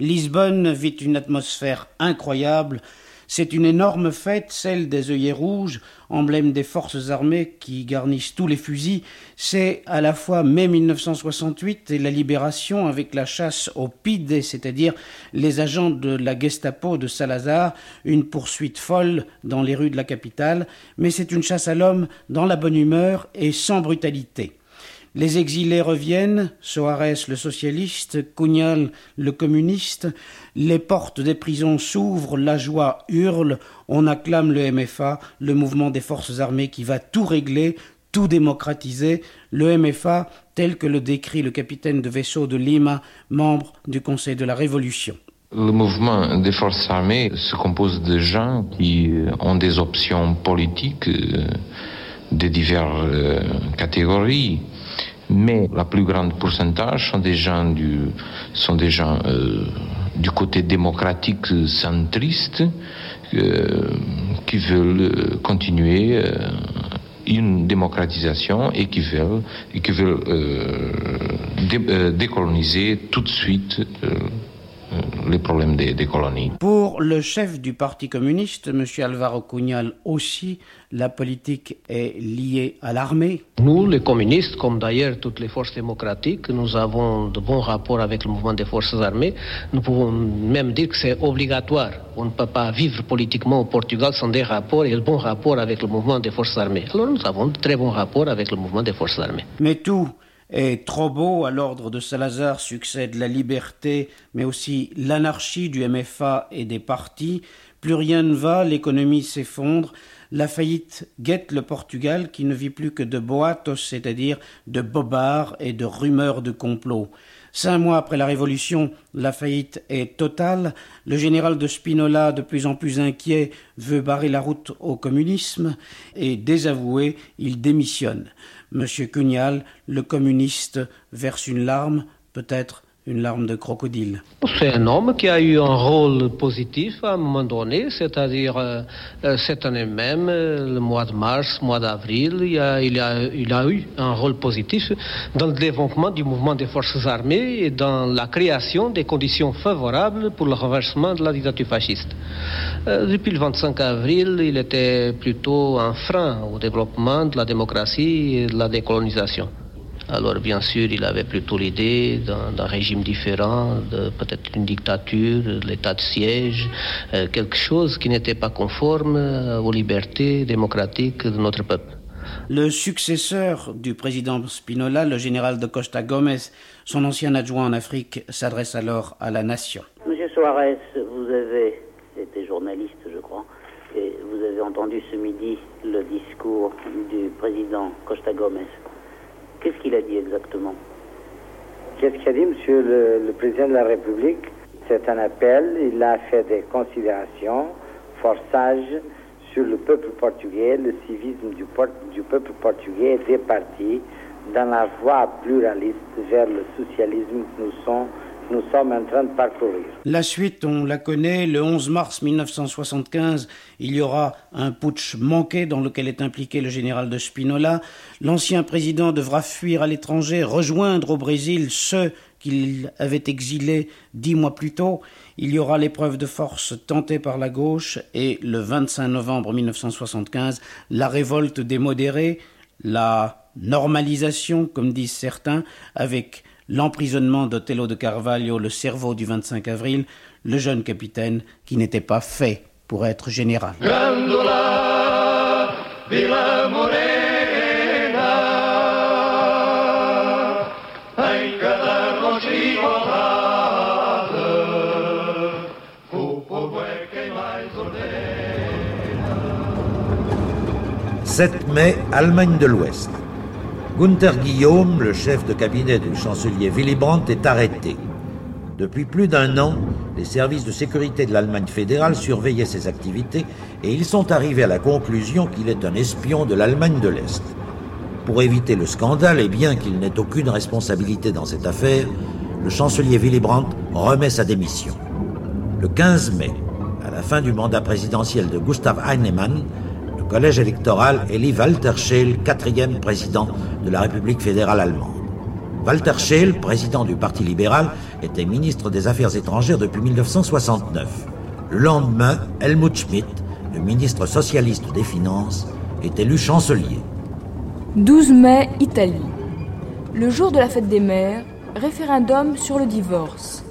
Lisbonne vit une atmosphère incroyable. C'est une énorme fête, celle des œillets rouges, emblème des forces armées qui garnissent tous les fusils. C'est à la fois mai 1968 et la libération avec la chasse aux pides, c'est-à-dire les agents de la Gestapo de Salazar, une poursuite folle dans les rues de la capitale, mais c'est une chasse à l'homme dans la bonne humeur et sans brutalité. Les exilés reviennent, Soares le socialiste, Cugnal le communiste, les portes des prisons s'ouvrent, la joie hurle, on acclame le MFA, le mouvement des forces armées qui va tout régler, tout démocratiser, le MFA tel que le décrit le capitaine de vaisseau de Lima, membre du Conseil de la Révolution. Le mouvement des forces armées se compose de gens qui ont des options politiques euh, de diverses euh, catégories mais la plus grande pourcentage sont des gens du, sont des gens, euh, du côté démocratique centriste euh, qui veulent continuer euh, une démocratisation et qui veulent, et qui veulent dé, décoloniser tout de suite les problèmes des, des, colonies. Pour le chef du Parti communiste, M. Alvaro Cugnal aussi, la politique est liée à l'armée. Nous, les communistes, comme d'ailleurs toutes les forces démocratiques, nous avons de bons rapports avec le mouvement des forces armées. Nous pouvons même dire que c'est obligatoire. On ne peut pas vivre politiquement au Portugal sans des rapports et de bons rapports avec le mouvement des forces armées. Alors nous avons de très bons rapports avec le mouvement des forces armées. Mais tout est trop beau. À l'ordre de Salazar succède la liberté, mais aussi l'anarchie du MFA et des partis. Plus rien ne va, l'économie s'effondre. La faillite guette le Portugal qui ne vit plus que de boatos, c'est-à-dire de bobards et de rumeurs de complot. Cinq mois après la Révolution, la faillite est totale. Le général de Spinola, de plus en plus inquiet, veut barrer la route au communisme et, désavoué, il démissionne. Monsieur Cugnal, le communiste, verse une larme, peut-être une larme de crocodile. C'est un homme qui a eu un rôle positif à un moment donné, c'est-à-dire euh, cette année même, le mois de mars, mois d'avril, il, il, il, a eu un rôle positif dans le développement du mouvement des forces armées et dans la création des conditions favorables pour le renversement de la dictature fasciste. Euh, depuis le 25 avril, il était plutôt un frein au développement de la démocratie et de la décolonisation. Alors bien sûr, il avait plutôt l'idée d'un régime différent, de peut-être une dictature, l'état de siège, euh, quelque chose qui n'était pas conforme euh, aux libertés démocratiques de notre peuple. Le successeur du président Spinola, le général de Costa Gomez, son ancien adjoint en Afrique, s'adresse alors à la nation. Monsieur Suarez, vous avez été journaliste, je crois, et vous avez entendu ce midi le discours du président Costa Gomez. Qu'est-ce qu'il a dit exactement Qu'est-ce qu'il a dit, Monsieur le, Président de la République? C'est un appel. Il a fait des considérations fort sages sur le peuple portugais, le civisme du, du peuple portugais des partis dans la voie pluraliste vers le socialisme que nous sommes nous sommes en train de parcourir. La suite, on la connaît. Le 11 mars 1975, il y aura un putsch manqué dans lequel est impliqué le général de Spinola. L'ancien président devra fuir à l'étranger, rejoindre au Brésil ceux qu'il avait exilés dix mois plus tôt. Il y aura l'épreuve de force tentée par la gauche et le 25 novembre 1975, la révolte des modérés, la normalisation, comme disent certains, avec l'emprisonnement d'Othello de Carvalho, le cerveau du 25 avril, le jeune capitaine qui n'était pas fait pour être général. Grandula, Villa Morena, em cada rocha volada, o povo é quem mais ordena. 7 mai, Allemagne de l'Ouest. Gunther Guillaume, le chef de cabinet du chancelier Willy Brandt, est arrêté. Depuis plus d'un an, les services de sécurité de l'Allemagne fédérale surveillaient ses activités et ils sont arrivés à la conclusion qu'il est un espion de l'Allemagne de l'Est. Pour éviter le scandale et bien qu'il n'ait aucune responsabilité dans cette affaire, le chancelier Willy Brandt remet sa démission. Le 15 mai, à la fin du mandat présidentiel de Gustav Heinemann, le collège électoral élit Walter Scheel, quatrième président de la République fédérale allemande. Walter Scheel, président du Parti libéral, était ministre des Affaires étrangères depuis 1969. Le lendemain, Helmut Schmidt, le ministre socialiste des Finances, est élu chancelier. 12 mai, Italie. Le jour de la fête des mères, référendum sur le divorce.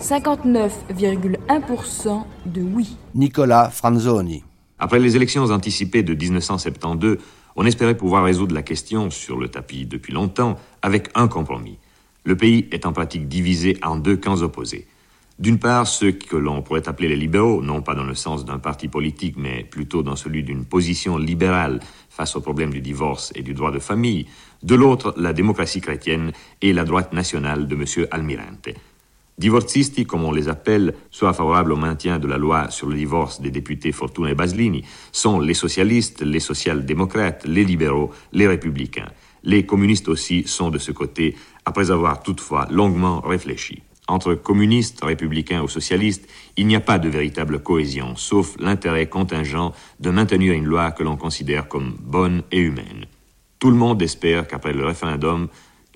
59,1% de oui. Nicolas Franzoni. Après les élections anticipées de 1972, on espérait pouvoir résoudre la question sur le tapis depuis longtemps avec un compromis. Le pays est en pratique divisé en deux camps opposés. D'une part, ceux que l'on pourrait appeler les libéraux, non pas dans le sens d'un parti politique, mais plutôt dans celui d'une position libérale face au problème du divorce et du droit de famille. De l'autre, la démocratie chrétienne et la droite nationale de M. Almirante. Divorzisti, comme on les appelle, soit favorables au maintien de la loi sur le divorce des députés Fortuna et Baslini, sont les socialistes, les social-démocrates, les libéraux, les républicains. Les communistes aussi sont de ce côté, après avoir toutefois longuement réfléchi. Entre communistes, républicains ou socialistes, il n'y a pas de véritable cohésion, sauf l'intérêt contingent de maintenir une loi que l'on considère comme bonne et humaine. Tout le monde espère qu'après le référendum,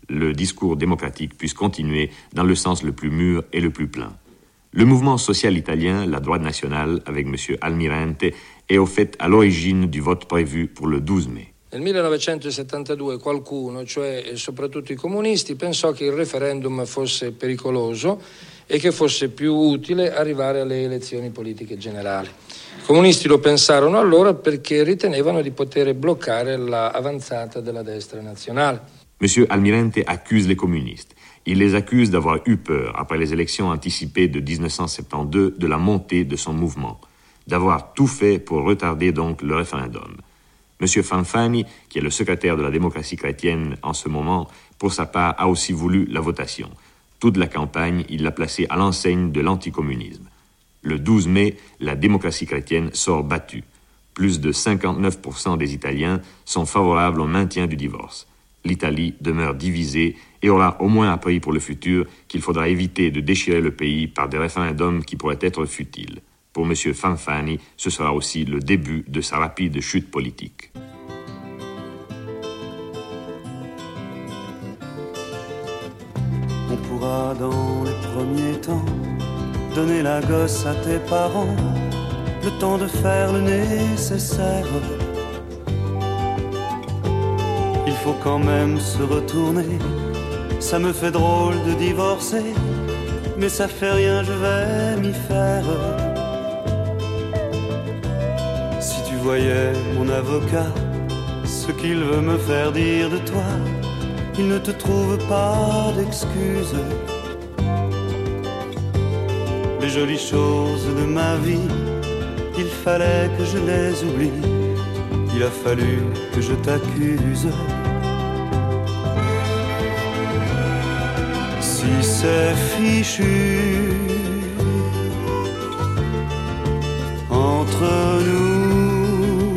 le discours démocratique puisse continuer dans le sens le plus mûr et le plus plein. Le mouvement social italien, la droite nationale, avec M. Almirante, est au fait à l'origine du vote prévu pour le 12 mai. Nel 1972 qualcuno, cioè soprattutto i comunisti, pensò che il referendum fosse pericoloso e che fosse più utile arrivare alle elezioni politiche generali. I comunisti lo pensarono allora perché ritenevano di poter bloccare l'avanzata della destra nazionale. M. Almirante accuse les communistes. Il les accuse d'avoir eu peur, après les élections anticipées de 1972, de la montée de son mouvement, d'avoir tout fait pour retarder donc le référendum. M. Fanfani, qui est le secrétaire de la démocratie chrétienne en ce moment, pour sa part, a aussi voulu la votation. Toute la campagne, il l'a placée à l'enseigne de l'anticommunisme. Le 12 mai, la démocratie chrétienne sort battue. Plus de 59% des Italiens sont favorables au maintien du divorce l'Italie demeure divisée et aura au moins appris pour le futur qu'il faudra éviter de déchirer le pays par des référendums qui pourraient être futiles. Pour M. Fanfani, ce sera aussi le début de sa rapide chute politique. On pourra dans les premiers temps donner la gosse à tes parents, le temps de faire le nécessaire il faut quand même se retourner. Ça me fait drôle de divorcer, mais ça fait rien, je vais m'y faire. Si tu voyais mon avocat, ce qu'il veut me faire dire de toi, il ne te trouve pas d'excuses. Les jolies choses de ma vie, il fallait que je les oublie. Il a fallu que je t'accuse. C'est fichu entre nous,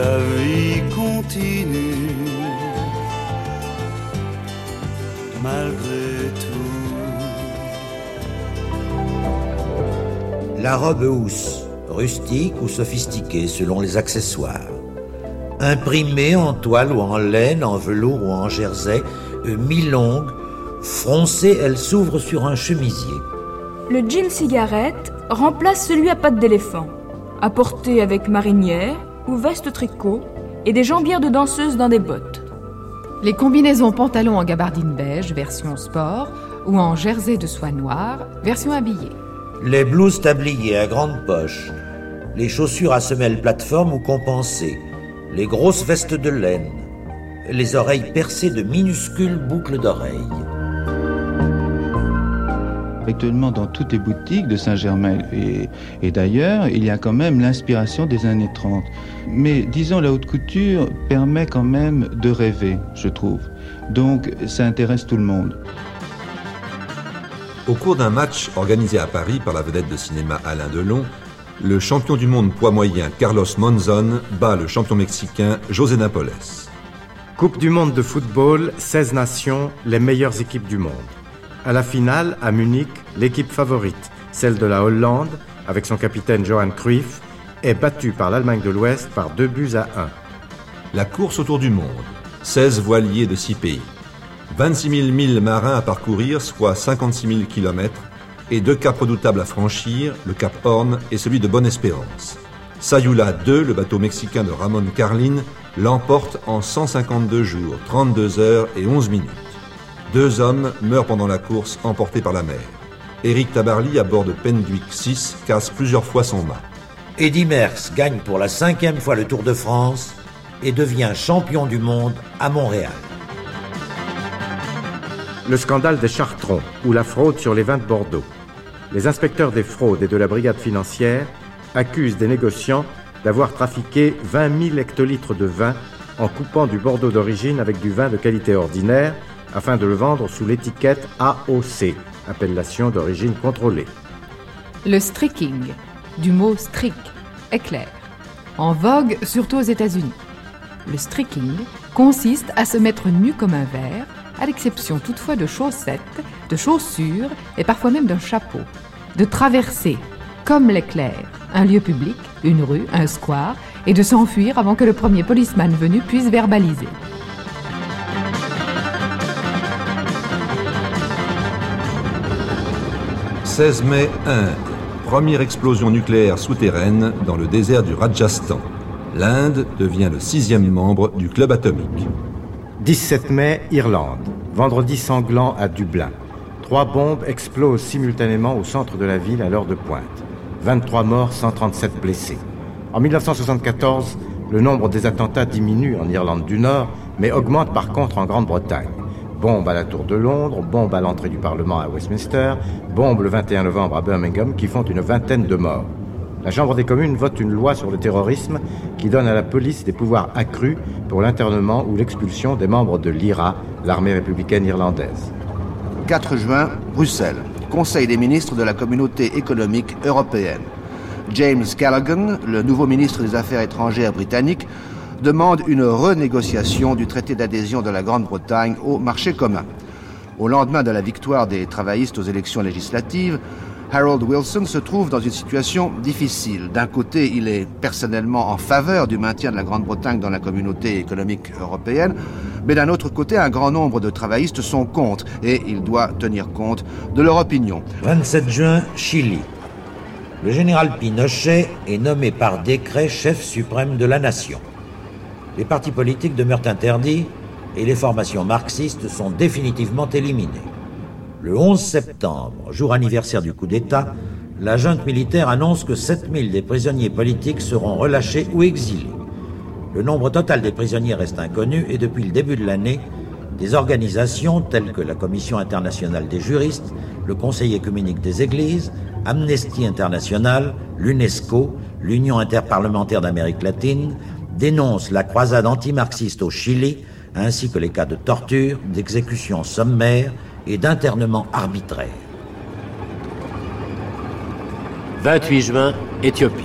la vie continue malgré tout. La robe housse, rustique ou sophistiquée selon les accessoires. Imprimée en toile ou en laine, en velours ou en jersey, mi-longue, froncée, elle s'ouvre sur un chemisier. Le jean cigarette remplace celui à pattes d'éléphant, apporté avec marinière ou veste tricot et des jambières de danseuse dans des bottes. Les combinaisons pantalons en gabardine beige, version sport, ou en jersey de soie noire, version habillée. Les blouses tabliers à grande poche, les chaussures à semelles plateforme ou compensées, les grosses vestes de laine, les oreilles percées de minuscules boucles d'oreilles. Actuellement, dans toutes les boutiques de Saint-Germain et, et d'ailleurs, il y a quand même l'inspiration des années 30. Mais disons, la haute couture permet quand même de rêver, je trouve. Donc, ça intéresse tout le monde. Au cours d'un match organisé à Paris par la vedette de cinéma Alain Delon, le champion du monde poids moyen Carlos Monzon bat le champion mexicain José Napoles. Coupe du monde de football, 16 nations, les meilleures équipes du monde. À la finale, à Munich, l'équipe favorite, celle de la Hollande, avec son capitaine Johan Cruyff, est battue par l'Allemagne de l'Ouest par deux buts à un. La course autour du monde, 16 voiliers de 6 pays. 26 000 milles marins à parcourir, soit 56 000 kilomètres, et deux caps redoutables à franchir, le cap Horn et celui de Bonne-Espérance. Sayula 2, le bateau mexicain de Ramon Carlin, l'emporte en 152 jours, 32 heures et 11 minutes. Deux hommes meurent pendant la course emportés par la mer. Éric Tabarly, à bord de Penduic 6, casse plusieurs fois son mât. Eddy Merckx gagne pour la cinquième fois le Tour de France et devient champion du monde à Montréal. Le scandale des Chartrons ou la fraude sur les vins de Bordeaux. Les inspecteurs des fraudes et de la brigade financière accusent des négociants d'avoir trafiqué 20 000 hectolitres de vin en coupant du Bordeaux d'origine avec du vin de qualité ordinaire afin de le vendre sous l'étiquette AOC, appellation d'origine contrôlée. Le streaking, du mot streak, éclair, en vogue surtout aux États-Unis. Le streaking consiste à se mettre nu comme un verre, à l'exception toutefois de chaussettes, de chaussures et parfois même d'un chapeau, de traverser, comme l'éclair, un lieu public, une rue, un square, et de s'enfuir avant que le premier policeman venu puisse verbaliser. « 16 mai, Inde. Première explosion nucléaire souterraine dans le désert du Rajasthan. L'Inde devient le sixième membre du club atomique. 17 mai, Irlande. Vendredi sanglant à Dublin. Trois bombes explosent simultanément au centre de la ville à l'heure de pointe. 23 morts, 137 blessés. En 1974, le nombre des attentats diminue en Irlande du Nord, mais augmente par contre en Grande-Bretagne. Bombe à la Tour de Londres, bombe à l'entrée du Parlement à Westminster, bombe le 21 novembre à Birmingham qui font une vingtaine de morts. La Chambre des communes vote une loi sur le terrorisme qui donne à la police des pouvoirs accrus pour l'internement ou l'expulsion des membres de l'IRA, l'armée républicaine irlandaise. 4 juin, Bruxelles. Conseil des ministres de la communauté économique européenne. James Callaghan, le nouveau ministre des Affaires étrangères britannique, demande une renégociation du traité d'adhésion de la Grande-Bretagne au marché commun. Au lendemain de la victoire des travaillistes aux élections législatives, Harold Wilson se trouve dans une situation difficile. D'un côté, il est personnellement en faveur du maintien de la Grande-Bretagne dans la communauté économique européenne, mais d'un autre côté, un grand nombre de travaillistes sont contre et il doit tenir compte de leur opinion. 27 juin, Chili. Le général Pinochet est nommé par décret chef suprême de la nation. Les partis politiques demeurent interdits et les formations marxistes sont définitivement éliminées. Le 11 septembre, jour anniversaire du coup d'État, la junte militaire annonce que 7000 des prisonniers politiques seront relâchés ou exilés. Le nombre total des prisonniers reste inconnu et depuis le début de l'année, des organisations telles que la Commission internationale des juristes, le Conseil écuménique des églises, Amnesty International, l'UNESCO, l'Union interparlementaire d'Amérique latine, dénoncent la croisade anti-marxiste au Chili, ainsi que les cas de torture, d'exécution sommaire et d'internement arbitraire. 28 juin, Éthiopie.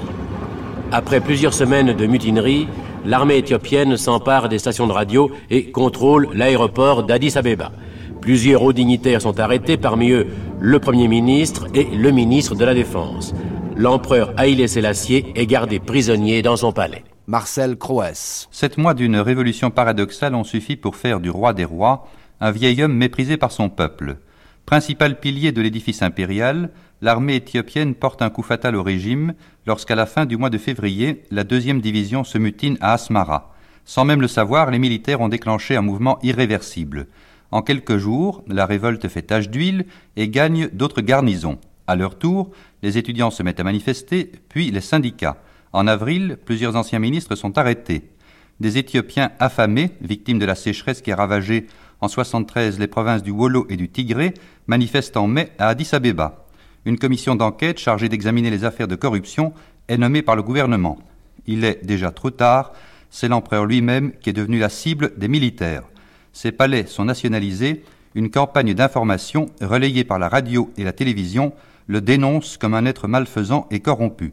Après plusieurs semaines de mutinerie, l'armée éthiopienne s'empare des stations de radio et contrôle l'aéroport d'Addis Abeba. Plusieurs hauts dignitaires sont arrêtés, parmi eux le Premier ministre et le ministre de la Défense. L'empereur Haïlé Sélassié est gardé prisonnier dans son palais. Marcel Croès. Sept mois d'une révolution paradoxale ont suffi pour faire du roi des rois un vieil homme méprisé par son peuple. Principal pilier de l'édifice impérial, l'armée éthiopienne porte un coup fatal au régime lorsqu'à la fin du mois de février, la deuxième division se mutine à Asmara. Sans même le savoir, les militaires ont déclenché un mouvement irréversible. En quelques jours, la révolte fait tache d'huile et gagne d'autres garnisons. À leur tour, les étudiants se mettent à manifester, puis les syndicats. En avril, plusieurs anciens ministres sont arrêtés. Des Éthiopiens affamés, victimes de la sécheresse qui a ravagé en 73 les provinces du Wollo et du Tigré, manifestent en mai à Addis Abeba. Une commission d'enquête chargée d'examiner les affaires de corruption est nommée par le gouvernement. Il est déjà trop tard, c'est l'empereur lui-même qui est devenu la cible des militaires. Ses palais sont nationalisés, une campagne d'information relayée par la radio et la télévision le dénonce comme un être malfaisant et corrompu.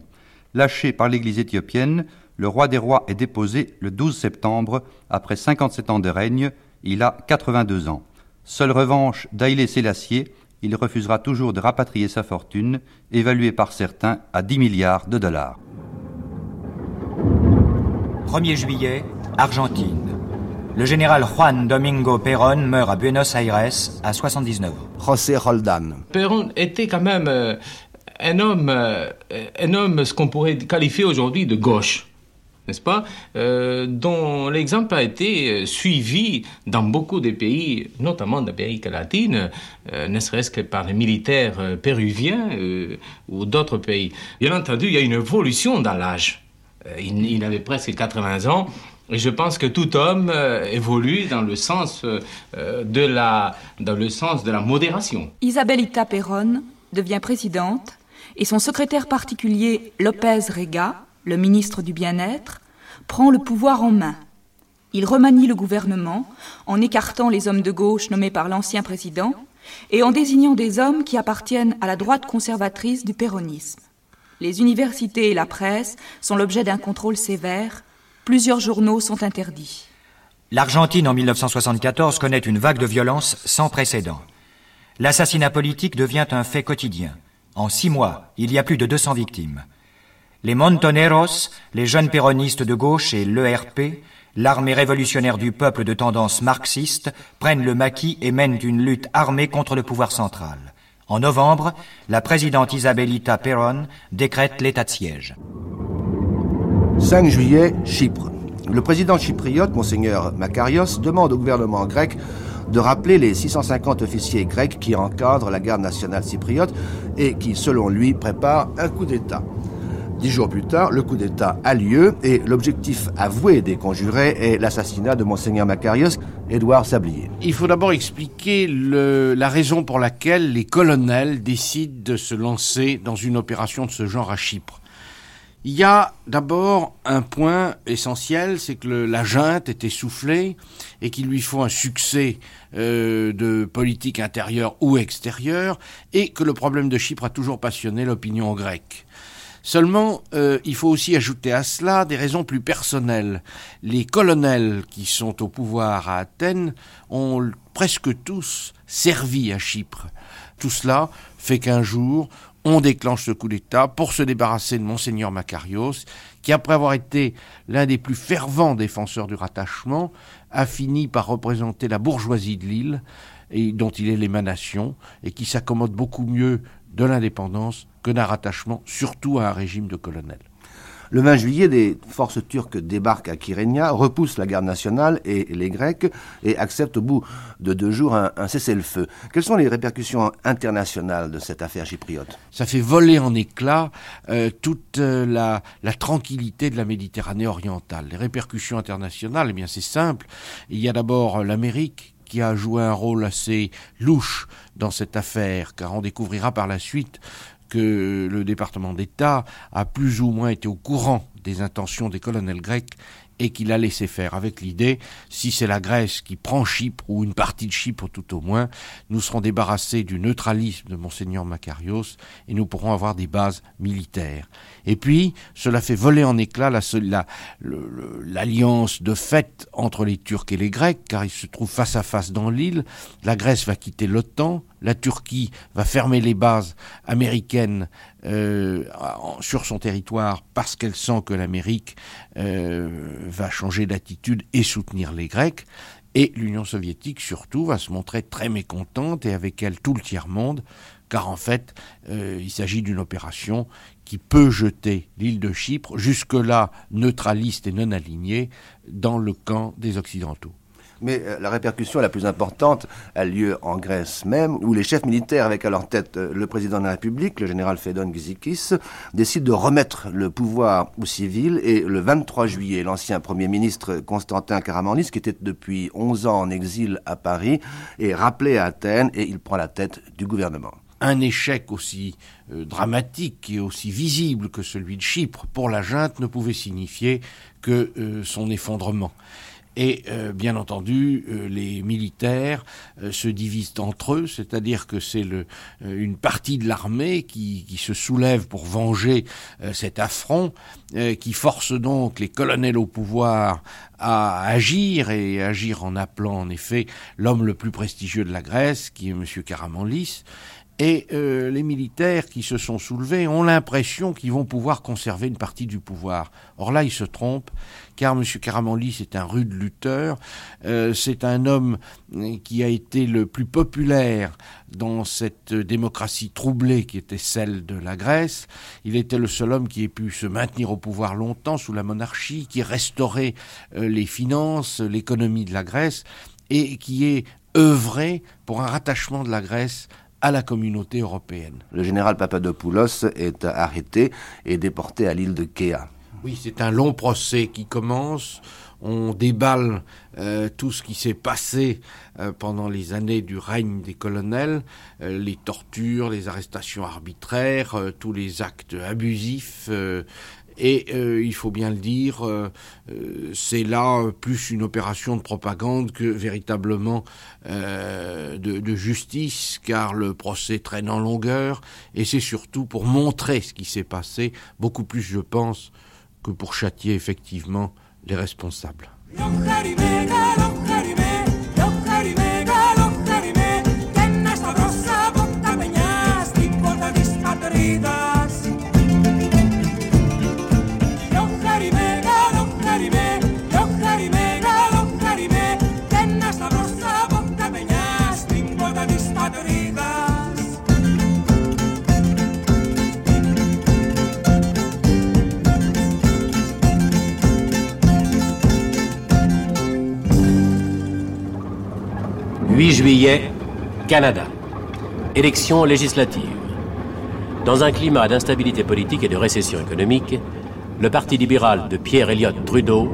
Lâché par l'Église éthiopienne, le roi des rois est déposé le 12 septembre, après 57 ans de règne, il a 82 ans. Seule revanche d'Aïlé Sélassié, il refusera toujours de rapatrier sa fortune, évaluée par certains à 10 milliards de dollars. 1er juillet, Argentine. Le général Juan Domingo Perón meurt à Buenos Aires à 79 ans. José Roldan. Perón était quand même euh, un homme, euh, un homme, ce qu'on pourrait qualifier aujourd'hui de gauche, n'est-ce pas? Euh, Dont l'exemple a été euh, suivi dans beaucoup de pays, notamment d'Amérique latine, euh, ne serait-ce que par les militaires péruviens ou d'autres pays. Bien entendu, il y a une évolution dans l'âge. Il, avait presque 80 ans. Et je pense que tout homme évolue dans le sens de la dans le sens de la modération. Isabelita Perón devient présidente et son secrétaire particulier Lopez Rega, le ministre du Bien-être, prend le pouvoir en main. Il remanie le gouvernement en écartant les hommes de gauche nommés par l'ancien président et en désignant des hommes qui appartiennent à la droite conservatrice du péronisme. Les universités et la presse sont l'objet d'un contrôle sévère. Plusieurs journaux sont interdits. L'Argentine en 1974 connaît une vague de violence sans précédent. L'assassinat politique devient un fait quotidien. En six mois, il y a plus de 200 victimes. Les Montoneros, les jeunes péronistes de gauche et l'ERP, l'armée révolutionnaire du peuple de tendance marxiste, prennent le maquis et mènent une lutte armée contre le pouvoir central. En novembre, la présidente Isabelita Perón décrète l'état de siège. 5 juillet, Chypre. Le président chypriote, Monseigneur Makarios, demande au gouvernement grec de rappeler les 650 officiers grecs qui encadrent la garde nationale chypriote et qui, selon lui, préparent un coup d'État. Dix jours plus tard, le coup d'État a lieu et l'objectif avoué des conjurés est l'assassinat de Monseigneur Makarios, Édouard Sablier. Il faut d'abord expliquer la raison pour laquelle les colonels décident de se lancer dans une opération de ce genre à Chypre. Il y a d'abord un point essentiel, c'est que la junte est essoufflée et qu'il lui faut un succès euh, de politique intérieure ou extérieure et que le problème de Chypre a toujours passionné l'opinion grecque. Seulement, euh, il faut aussi ajouter à cela des raisons plus personnelles. Les colonels qui sont au pouvoir à Athènes ont presque tous servi à Chypre. Tout cela fait qu'un jour, on déclenche ce coup d'État pour se débarrasser de Monseigneur Makarios, qui après avoir été l'un des plus fervents défenseurs du rattachement, a fini par représenter la bourgeoisie de l'île, et dont il est l'émanation, et qui s'accommode beaucoup mieux de l'indépendance que d'un rattachement, surtout à un régime de colonel. Le 20 juillet, des forces turques débarquent à Kyrenia, repoussent la garde nationale et les Grecs et acceptent au bout de deux jours un, un cessez-le-feu. Quelles sont les répercussions internationales de cette affaire chypriote? Ça fait voler en éclats euh, toute euh, la, la tranquillité de la Méditerranée orientale. Les répercussions internationales, eh bien c'est simple. Il y a d'abord euh, l'Amérique a joué un rôle assez louche dans cette affaire, car on découvrira par la suite que le département d'État a plus ou moins été au courant des intentions des colonels grecs et qu'il a laissé faire avec l'idée, si c'est la Grèce qui prend Chypre, ou une partie de Chypre tout au moins, nous serons débarrassés du neutralisme de Monseigneur Makarios et nous pourrons avoir des bases militaires. Et puis, cela fait voler en éclats la- la- l'alliance de fait entre les Turcs et les Grecs, car ils se trouvent face à face dans l'île. La Grèce va quitter l'OTAN, la Turquie va fermer les bases américaines euh, sur son territoire parce qu'elle sent que l'Amérique euh, va changer d'attitude et soutenir les Grecs. Et l'Union soviétique, surtout, va se montrer très mécontente et avec elle tout le tiers-monde, car en fait, euh, il s'agit d'une opération qui peut jeter l'île de Chypre, jusque-là neutraliste et non alignée, dans le camp des Occidentaux. Mais euh, la répercussion la plus importante a lieu en Grèce même, où les chefs militaires, avec à leur tête euh, le président de la République, le général Fédon Gizikis, décident de remettre le pouvoir aux civils. Et le 23 juillet, l'ancien Premier ministre Constantin Karamanlis, qui était depuis 11 ans en exil à Paris, est rappelé à Athènes et il prend la tête du gouvernement. un échec aussi euh, dramatique et aussi visible que celui de Chypre pour la junte ne pouvait signifier que son effondrement. Et euh, bien entendu, euh, les militaires euh, se divisent entre eux, c'est-à-dire que c'est euh, une partie de l'armée qui, se soulève pour venger cet affront, qui force donc les colonels au pouvoir à agir et agir en appelant en effet l'homme le plus prestigieux de la Grèce, qui est M. Karamanlis, Et euh, les militaires qui se sont soulevés ont l'impression qu'ils vont pouvoir conserver une partie du pouvoir. Or là, ils se trompent, car M. Caramanli, c'est un rude lutteur, euh, c'est un homme euh, qui a été le plus populaire dans cette démocratie troublée qui était celle de la Grèce. Il était le seul homme qui ait pu se maintenir au pouvoir longtemps sous la monarchie, qui restaurait les finances, l'économie de la Grèce, et qui est œuvré pour un rattachement de la Grèce à la communauté européenne. Le général Papadopoulos est arrêté et déporté à l'île de Kea. Oui, c'est un long procès qui commence. On déballe euh, tout ce qui s'est passé euh, pendant les années du règne des colonels, euh, les tortures, les arrestations arbitraires, tous les actes abusifs et euh, il faut bien le dire, euh, euh, c'est là plus une opération de propagande que véritablement de, de, justice, car le procès traîne en longueur, et c'est surtout pour montrer ce qui s'est passé, beaucoup plus je pense, que pour châtier effectivement les responsables. « 8 juillet, Canada. Élection législative. Dans un climat d'instabilité politique et de récession économique, le Parti libéral de Pierre Elliott Trudeau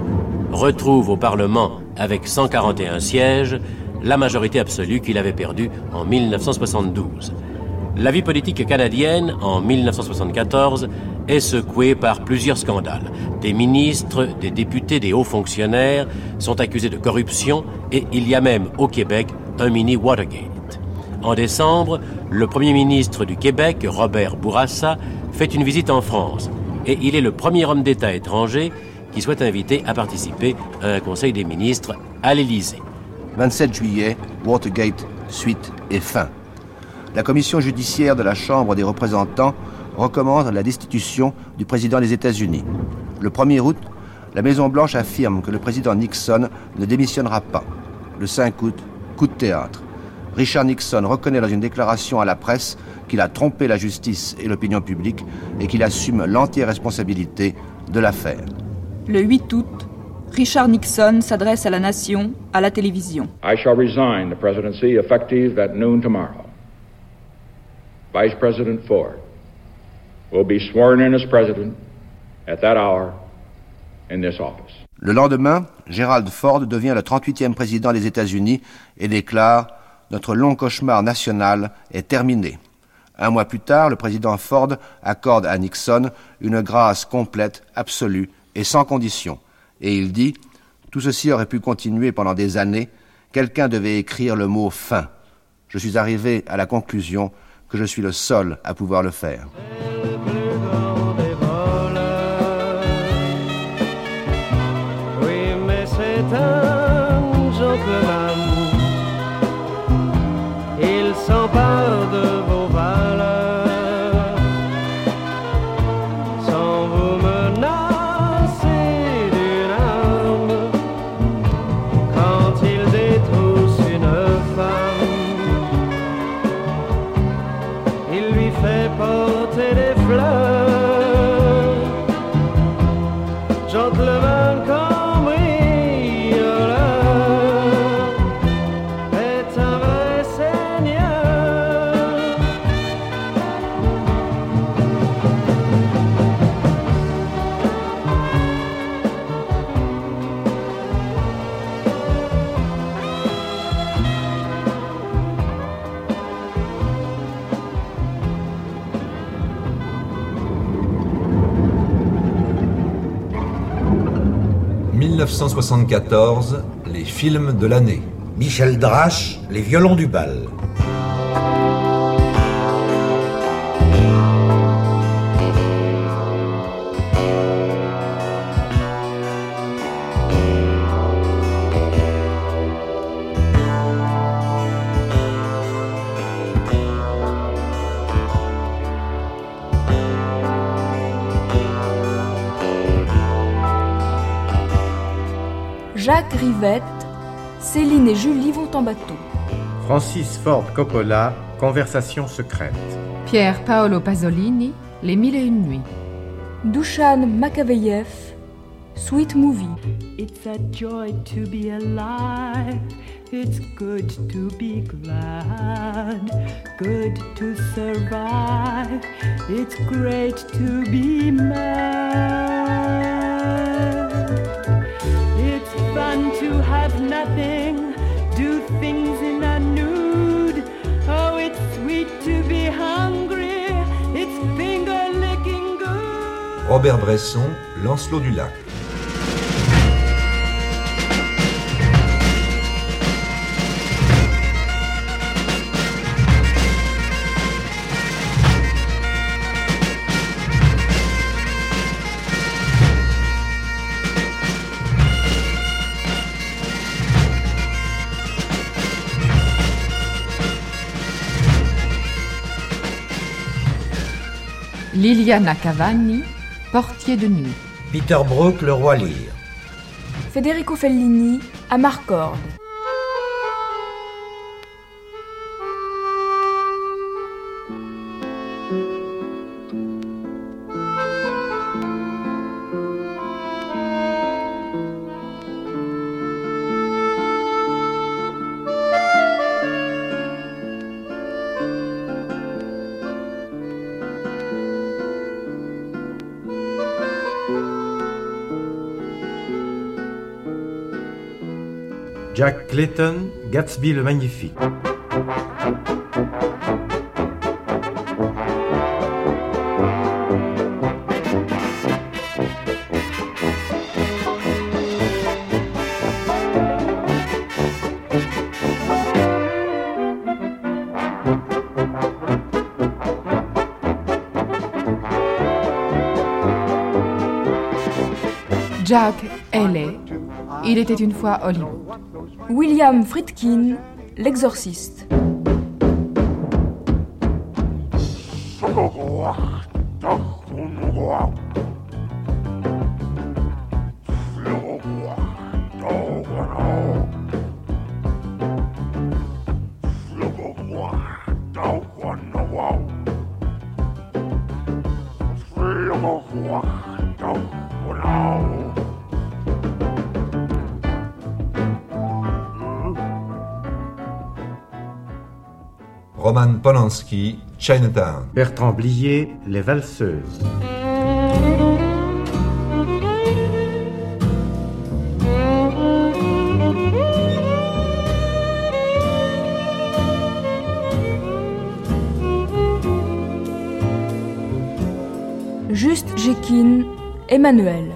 retrouve au Parlement, avec 141 sièges, la majorité absolue qu'il avait perdue en 1972. La vie politique canadienne, en 1974, est secouée par plusieurs scandales. Des ministres, des députés, des hauts fonctionnaires sont accusés de corruption et il y a même au Québec un mini Watergate. En décembre, le Premier ministre du Québec, Robert Bourassa, fait une visite en France et il est le premier homme d'État étranger qui soit invité à participer à un Conseil des ministres à l'Élysée. 27 juillet, Watergate, suite et fin. La commission judiciaire de la Chambre des représentants recommande la destitution du président des États-Unis. Le 1er août, la Maison-Blanche affirme que le président Nixon ne démissionnera pas. Le 5 août, coup de théâtre. Richard Nixon reconnaît dans une déclaration à la presse qu'il a trompé la justice et l'opinion publique et qu'il assume l'entière responsabilité de l'affaire. Le 8 août, Richard Nixon s'adresse à la nation à la télévision. I shall resign the presidency effective at noon tomorrow. Vice President Ford will be sworn in as president at that hour in this office. Le lendemain, Gerald Ford devient le 38e président des États-Unis et déclare Notre long cauchemar national est terminé. Un mois plus tard, le président Ford accorde à Nixon une grâce complète, absolue et sans condition. Et il dit Tout ceci aurait pu continuer pendant des années. Quelqu'un devait écrire le mot fin. Je suis arrivé à la conclusion que je suis le seul à pouvoir le faire. « 1974, les films de l'année. Michel Drache, Les violons du bal. Céline et Julie vont en bateau. Francis Ford Coppola, Conversation secrète. Pierre Paolo Pasolini, Les Mille et Une Nuits. Dushan Makaveyev, Sweet Movie. It's a joy to be alive. It's good to be glad. Good to survive. It's great to be mad. Things in a nude. Oh, it's sweet to be hungry. It's finger licking good. Robert Bresson, Lancelot du Lac. Liliana Cavani, Portier de nuit. Peter Brook, Le Roi Lear. Federico Fellini, Amarcord. Jack Clayton, Gatsby le Magnifique. Jack Haley, Il était une fois Hollywood. William Friedkin, L'exorciste. Polanski, Chinatown. Bertrand Blier, Les Valseuses. Juste Jekin, Emmanuel.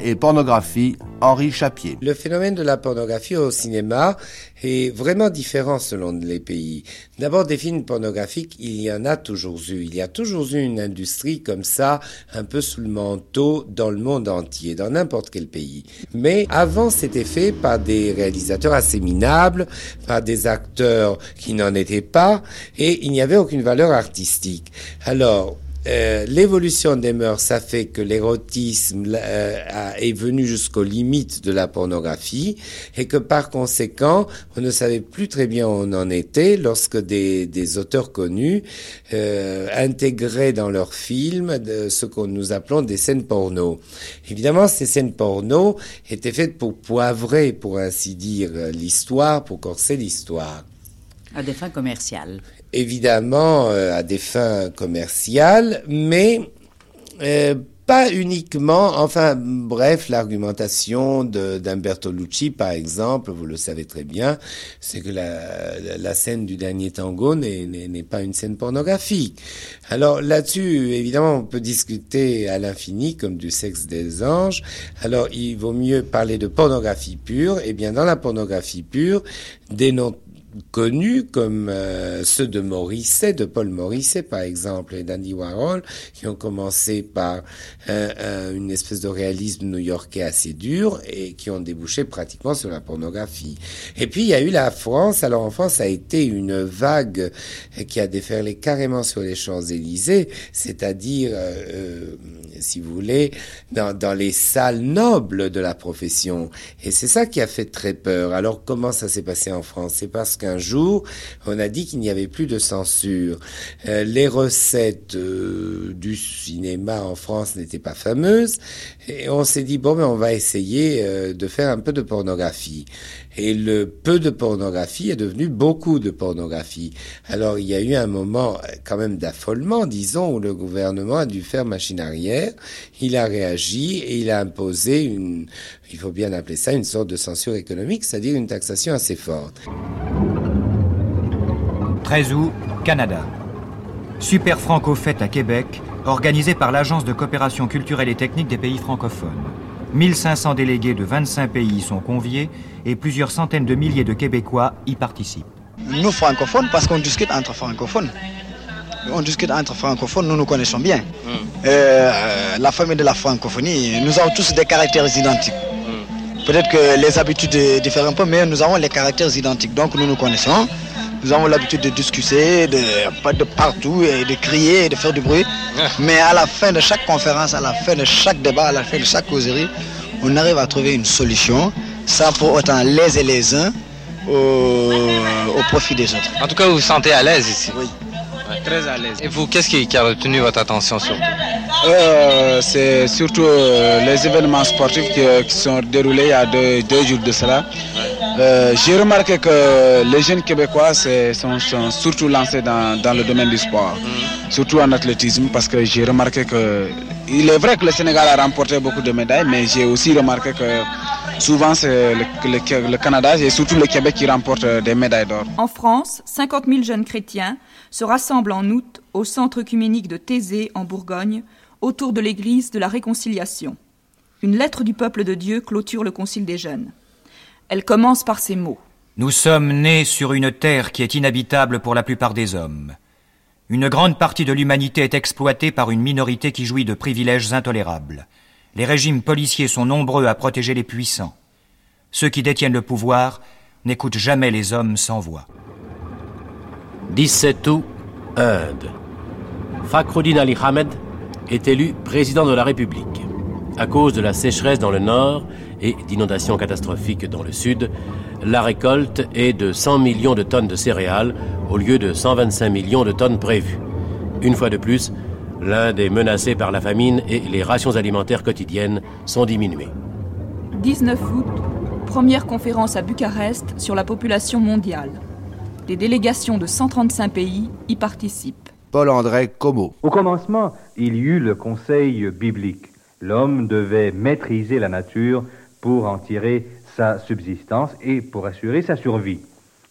Et pornographie, Henri Chapier. Le phénomène de la pornographie au cinéma est vraiment différent selon les pays. D'abord, des films pornographiques, il y en a toujours eu. Il y a toujours eu une industrie comme ça, un peu sous le manteau, dans le monde entier, dans n'importe quel pays. Mais avant, c'était fait par des réalisateurs assez minables, par des acteurs qui n'en étaient pas, et il n'y avait aucune valeur artistique. Alors, euh, l'évolution des mœurs, ça fait que l'érotisme euh, est venu jusqu'aux limites de la pornographie et que par conséquent, on ne savait plus très bien où on en était lorsque des, auteurs connus euh, intégraient dans leurs films ce que nous appelons des scènes porno. Évidemment, ces scènes porno étaient faites pour poivrer, pour ainsi dire, l'histoire, pour corser l'histoire À des fins commerciales. Évidemment euh, à des fins commerciales, mais euh, pas uniquement, enfin bref, l'argumentation d'Umberto Lucci, par exemple, vous le savez très bien, c'est que la, la, scène du dernier tango n'est pas une scène pornographique. Alors là-dessus, évidemment, on peut discuter à l'infini comme du sexe des anges. Alors il vaut mieux parler de pornographie pure. Et eh bien dans la pornographie pure, noms connus comme euh, ceux de Morisset, de Paul Morisset par exemple, et d'Andy Warhol, qui ont commencé par euh, euh, une espèce de réalisme new-yorkais assez dur et qui ont débouché pratiquement sur la pornographie. Et puis il y a eu la France. Alors en France, ça a été une vague qui a déferlé carrément sur les Champs-Élysées, c'est-à-dire, si vous voulez, dans, dans les salles nobles de la profession. Et c'est ça qui a fait très peur. Alors comment ça s'est passé en France? C'est parce que un jour, on a dit qu'il n'y avait plus de censure. Euh, les recettes euh, du cinéma en France n'étaient pas fameuses, et on s'est dit, bon, mais on va essayer euh, de faire un peu de pornographie. Et le peu de pornographie est devenu beaucoup de pornographie. Alors il y a eu un moment quand même d'affolement, disons, où le gouvernement a dû faire machine arrière. Il a réagi et il a imposé une, il faut bien appeler ça une sorte de censure économique, c'est-à-dire une taxation assez forte. 13 août, Canada. Super Franco Fête à Québec, organisée par l'Agence de coopération culturelle et technique des pays francophones. 1500 délégués de 25 pays y sont conviés et plusieurs centaines de milliers de Québécois y participent. Nous francophones, parce qu'on discute entre francophones. On discute entre francophones, nous nous connaissons bien. Hmm. Euh, la famille de la francophonie, nous avons tous des caractères identiques. Peut-être que les habitudes diffèrent un peu, mais nous avons les caractères identiques. Donc nous nous connaissons. Nous avons l'habitude de discuter, de, de partout, et de crier, et de faire du bruit. Mais à la fin de chaque conférence, à la fin de chaque débat, à la fin de chaque causerie, on arrive à trouver une solution sans pour autant léser les uns au, au profit des autres. En tout cas, vous vous sentez à l'aise ici Oui. Très à l'aise. Et vous, qu'est-ce qui, a retenu votre attention surtout euh, C'est surtout euh, les événements sportifs qui, qui, sont déroulés il y a deux, deux jours de cela. Euh, j'ai remarqué que les jeunes québécois sont, sont, surtout lancés dans, dans, le domaine du sport, mm. surtout en athlétisme, parce que j'ai remarqué que il est vrai que le Sénégal a remporté beaucoup de médailles, mais j'ai aussi remarqué que souvent c'est le, le, le, Canada et surtout le Québec qui remporte des médailles d'or. En France, 50 000 jeunes chrétiens se rassemblent en août au centre œcuménique de Thésée en Bourgogne autour de l'église de la Réconciliation. Une lettre du peuple de Dieu clôture le concile des jeunes. Elle commence par ces mots. Nous sommes nés sur une terre qui est inhabitable pour la plupart des hommes. Une grande partie de l'humanité est exploitée par une minorité qui jouit de privilèges intolérables. Les régimes policiers sont nombreux à protéger les puissants. Ceux qui détiennent le pouvoir n'écoutent jamais les hommes sans voix. 17 août, Inde. Fakhruddin Ali Ahmed est élu président de la République. À cause de la sécheresse dans le nord et d'inondations catastrophiques dans le sud, la récolte est de 100 millions de tonnes de céréales au lieu de 125 millions de tonnes prévues. Une fois de plus, l'Inde est menacée par la famine et les rations alimentaires quotidiennes sont diminuées. 19 août, première conférence à Bucarest sur la population mondiale. Des délégations de 135 pays y participent. Paul-André Como. Au commencement, il y eut le conseil biblique. L'homme devait maîtriser la nature pour en tirer sa subsistance et pour assurer sa survie.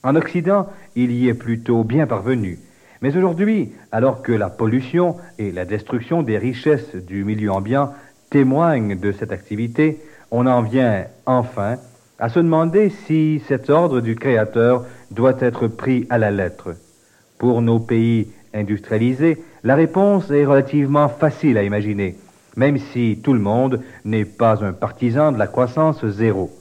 En Occident, il y est plutôt bien parvenu. Mais aujourd'hui, alors que la pollution et la destruction des richesses du milieu ambiant témoignent de cette activité, on en vient enfin à se demander si cet ordre du Créateur doit être pris à la lettre. Pour nos pays industrialisés, la réponse est relativement facile à imaginer même si tout le monde n'est pas un partisan de la croissance zéro.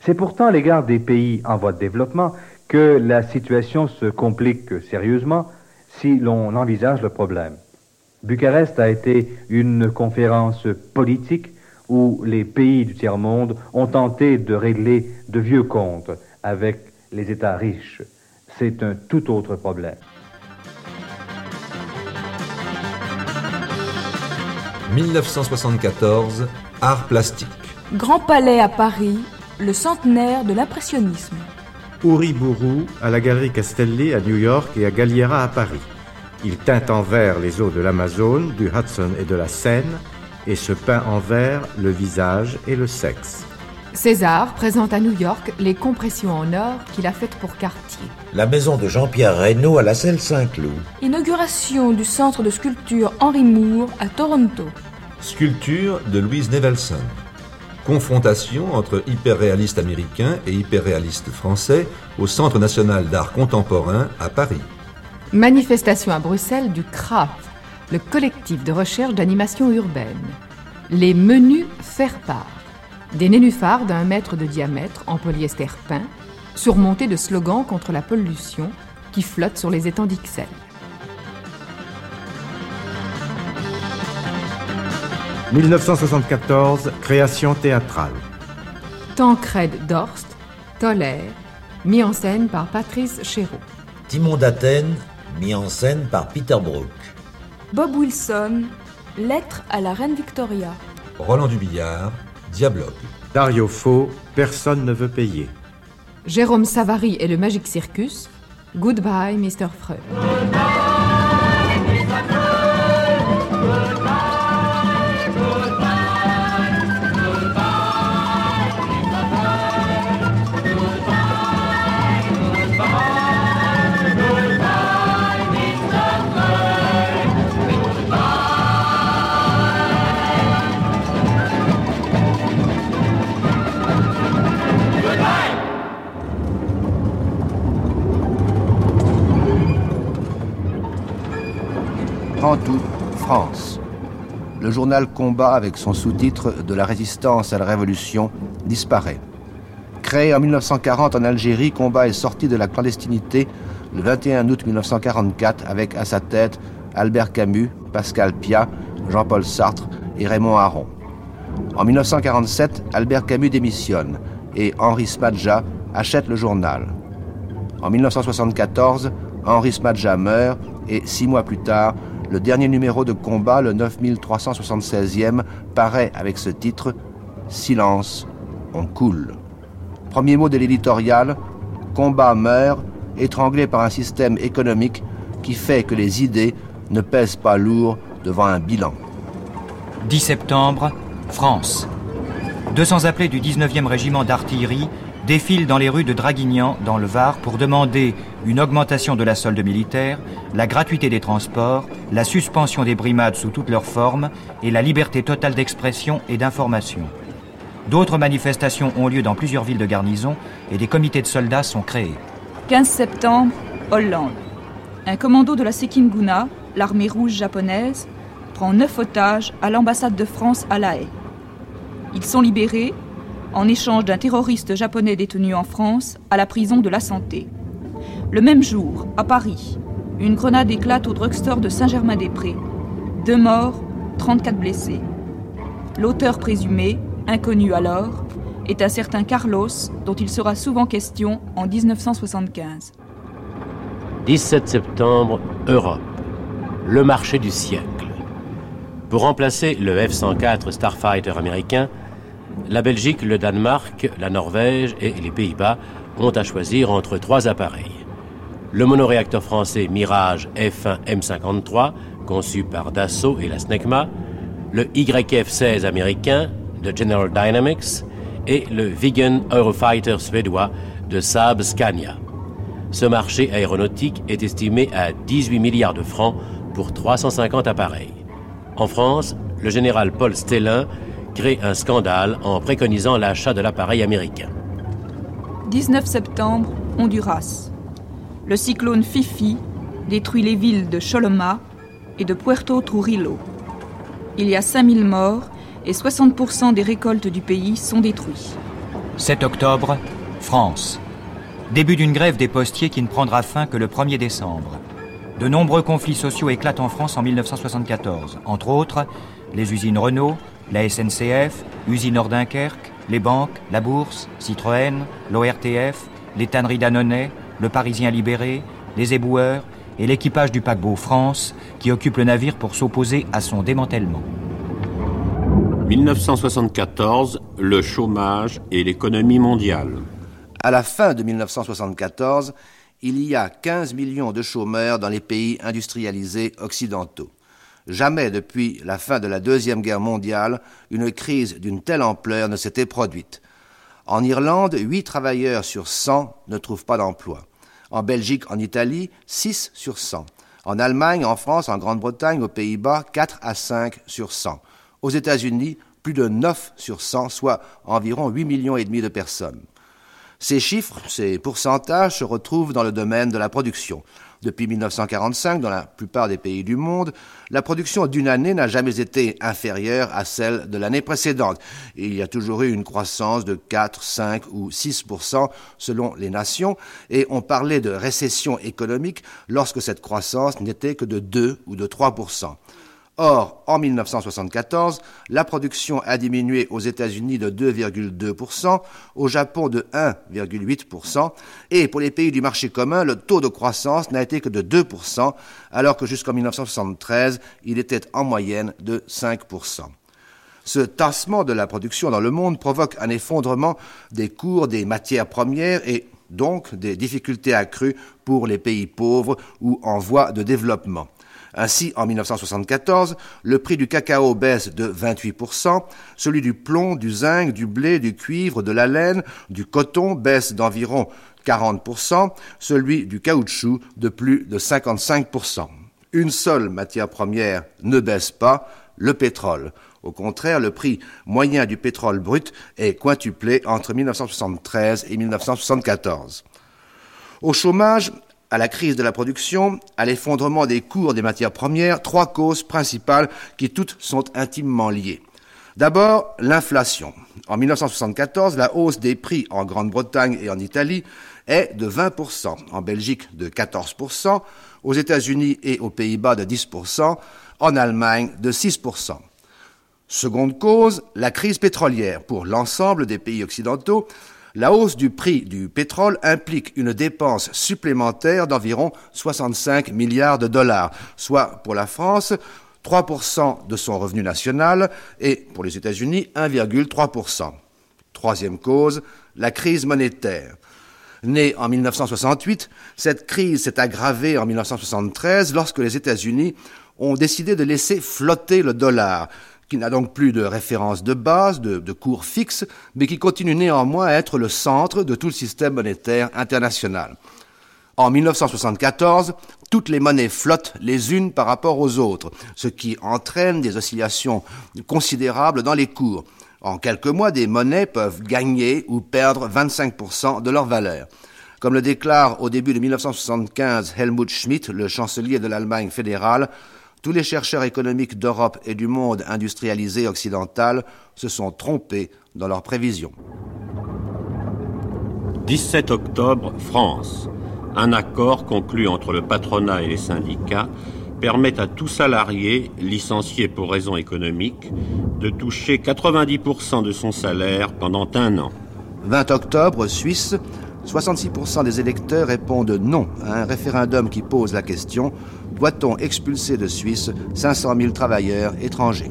C'est pourtant à l'égard des pays en voie de développement que la situation se complique sérieusement si l'on envisage le problème. Bucarest a été une conférence politique où les pays du tiers-monde ont tenté de régler de vieux comptes avec les États riches. C'est un tout autre problème. 1974, Art plastique. Grand Palais à Paris, le centenaire de l'impressionnisme. Uriburu à la Galerie Castelli à New York et à Galliera à Paris. Il teint en vert les eaux de l'Amazone, du Hudson et de la Seine et se peint en vert le visage et le sexe. César présente à New York les compressions en or qu'il a faites pour Cartier. La maison de Jean-Pierre Reynaud à la selle Saint-Cloud. Inauguration du centre de sculpture Henry Moore à Toronto. Sculpture de Louise Nevelson. Confrontation entre hyperréalistes américains et hyperréalistes français au Centre national d'art contemporain à Paris. Manifestation à Bruxelles du CRAF, le collectif de recherche d'animation urbaine. Les menus faire-part. Des nénuphars d'un mètre de diamètre en polyester peint, surmontés de slogans contre la pollution qui flottent sur les étangs d'Ixelles. « 1974, création théâtrale. Tancred Dorst, Toller, mis en scène par Patrice Chéreau. Timon d'Athènes, mis en scène par Peter Brook. Bob Wilson, Lettre à la reine Victoria. Roland Dubillard, Diablogue. Dario Fo, personne ne veut payer. Jérôme Savary et le Magic Circus, Goodbye Mr. Freud. France. Le journal Combat, avec son sous-titre De la résistance à la révolution, disparaît. Créé en 1940 en Algérie, Combat est sorti de la clandestinité le 21 août 1944 avec à sa tête Albert Camus, Pascal Piat, Jean-Paul Sartre et Raymond Aron. En 1947, Albert Camus démissionne et Henri Smadja achète le journal. En 1974, Henri Smadja meurt et six mois plus tard, le dernier numéro de combat, le 9376e, paraît avec ce titre Silence, on coule. Premier mot de l'éditorial Combat meurt, étranglé par un système économique qui fait que les idées ne pèsent pas lourd devant un bilan. 10 septembre, France. 200 appelés du 19e régiment d'artillerie défilent dans les rues de Draguignan, dans le Var, pour demander une augmentation de la solde militaire, la gratuité des transports, la suspension des brimades sous toutes leurs formes et la liberté totale d'expression et d'information. D'autres manifestations ont lieu dans plusieurs villes de garnison et des comités de soldats sont créés. 15 septembre, Hollande. Un commando de la Sekinguna, l'armée rouge japonaise, prend neuf otages à l'ambassade de France à La Haye. Ils sont libérés en échange d'un terroriste japonais détenu en France à la prison de la Santé. Le même jour, à Paris, une grenade éclate au drugstore de Saint-Germain-des-Prés. Deux morts, 34 blessés. L'auteur présumé, inconnu alors, est un certain Carlos, dont il sera souvent question en 1975. 17 septembre, Europe. Le marché du siècle. Pour remplacer le F-104 Starfighter américain, la Belgique, le Danemark, la Norvège et les Pays-Bas ont à choisir entre trois appareils. Le monoréacteur français Mirage F1 M53, conçu par Dassault et la SNECMA, le YF-16 américain de General Dynamics et le Viggen Eurofighter suédois de Saab Scania. Ce marché aéronautique est estimé à 18 milliards de francs pour 350 appareils. En France, le général Paul Stellin crée un scandale en préconisant l'achat de l'appareil américain. 19 septembre, Honduras. Le cyclone Fifi détruit les villes de Choloma et de Puerto Trujillo. Il y a 5000 morts et 60% des récoltes du pays sont détruites. 7 octobre, France. Début d'une grève des postiers qui ne prendra fin que le 1er décembre. De nombreux conflits sociaux éclatent en France en 1974. Entre autres, les usines Renault, la SNCF, Usinor Dunkerque, les banques, la bourse, Citroën, l'ORTF, les tanneries Dannonnet, le Parisien libéré, les éboueurs et l'équipage du paquebot France qui occupe le navire pour s'opposer à son démantèlement. 1974, le chômage et l'économie mondiale. À la fin de 1974, il y a 15 millions de chômeurs dans les pays industrialisés occidentaux. Jamais depuis la fin de la Deuxième Guerre mondiale, une crise d'une telle ampleur ne s'était produite. En Irlande, 8 travailleurs sur 100 ne trouvent pas d'emploi. En Belgique, en Italie, 6 sur 100. En Allemagne, en France, en Grande-Bretagne, aux Pays-Bas, 4 à 5 sur 100. Aux États-Unis, plus de 9 sur 100, soit environ 8 millions et demi de personnes. Ces chiffres, ces pourcentages se retrouvent dans le domaine de la production. Depuis 1945, dans la plupart des pays du monde, la production d'une année n'a jamais été inférieure à celle de l'année précédente. il y a toujours eu une croissance de 4, 5 ou 6% selon les nations, et on parlait de récession économique lorsque cette croissance n'était que de 2 ou de 3 Or, en 1974, la production a diminué aux États-Unis de 2,2%, au Japon de 1,8%, et pour les pays du marché commun, le taux de croissance n'a été que de 2%, alors que jusqu'en 1973, il était en moyenne de 5%. Ce tassement de la production dans le monde provoque un effondrement des cours des matières premières et donc des difficultés accrues pour les pays pauvres ou en voie de développement. Ainsi, en 1974, le prix du cacao baisse de 28%, celui du plomb, du zinc, du blé, du cuivre, de la laine, du coton baisse d'environ 40%, celui du caoutchouc de plus de 55%. Une seule matière première ne baisse pas, le pétrole. Au contraire, le prix moyen du pétrole brut est quintuplé entre 1973 et 1974. Au chômage, à la crise de la production, à l'effondrement des cours des matières premières, trois causes principales qui toutes sont intimement liées. D'abord, l'inflation. En 1974, la hausse des prix en Grande-Bretagne et en Italie est de 20%, en Belgique de 14%, aux États-Unis et aux Pays-Bas de 10%, en Allemagne de 6%. Seconde cause, la crise pétrolière. Pour l'ensemble des pays occidentaux, la hausse du prix du pétrole implique une dépense supplémentaire d'environ 65 milliards de dollars, soit pour la France 3% de son revenu national et pour les États-Unis 1,3%. Troisième cause, la crise monétaire. Née en 1968, cette crise s'est aggravée en 1973 lorsque les États-Unis ont décidé de laisser flotter le dollar, qui n'a donc plus de référence de base, de, cours fixe, mais qui continue néanmoins à être le centre de tout le système monétaire international. En 1974, toutes les monnaies flottent les unes par rapport aux autres, ce qui entraîne des oscillations considérables dans les cours. En quelques mois, des monnaies peuvent gagner ou perdre 25% de leur valeur. Comme le déclare au début de 1975 Helmut Schmidt, le chancelier de l'Allemagne fédérale, tous les chercheurs économiques d'Europe et du monde industrialisé occidental se sont trompés dans leurs prévisions. 17 octobre, France. Un accord conclu entre le patronat et les syndicats permet à tout salarié licencié pour raisons économiques de toucher 90% de son salaire pendant un an. 20 octobre, Suisse, 66% des électeurs répondent non à un référendum qui pose la question doit-on expulser de Suisse 500 000 travailleurs étrangers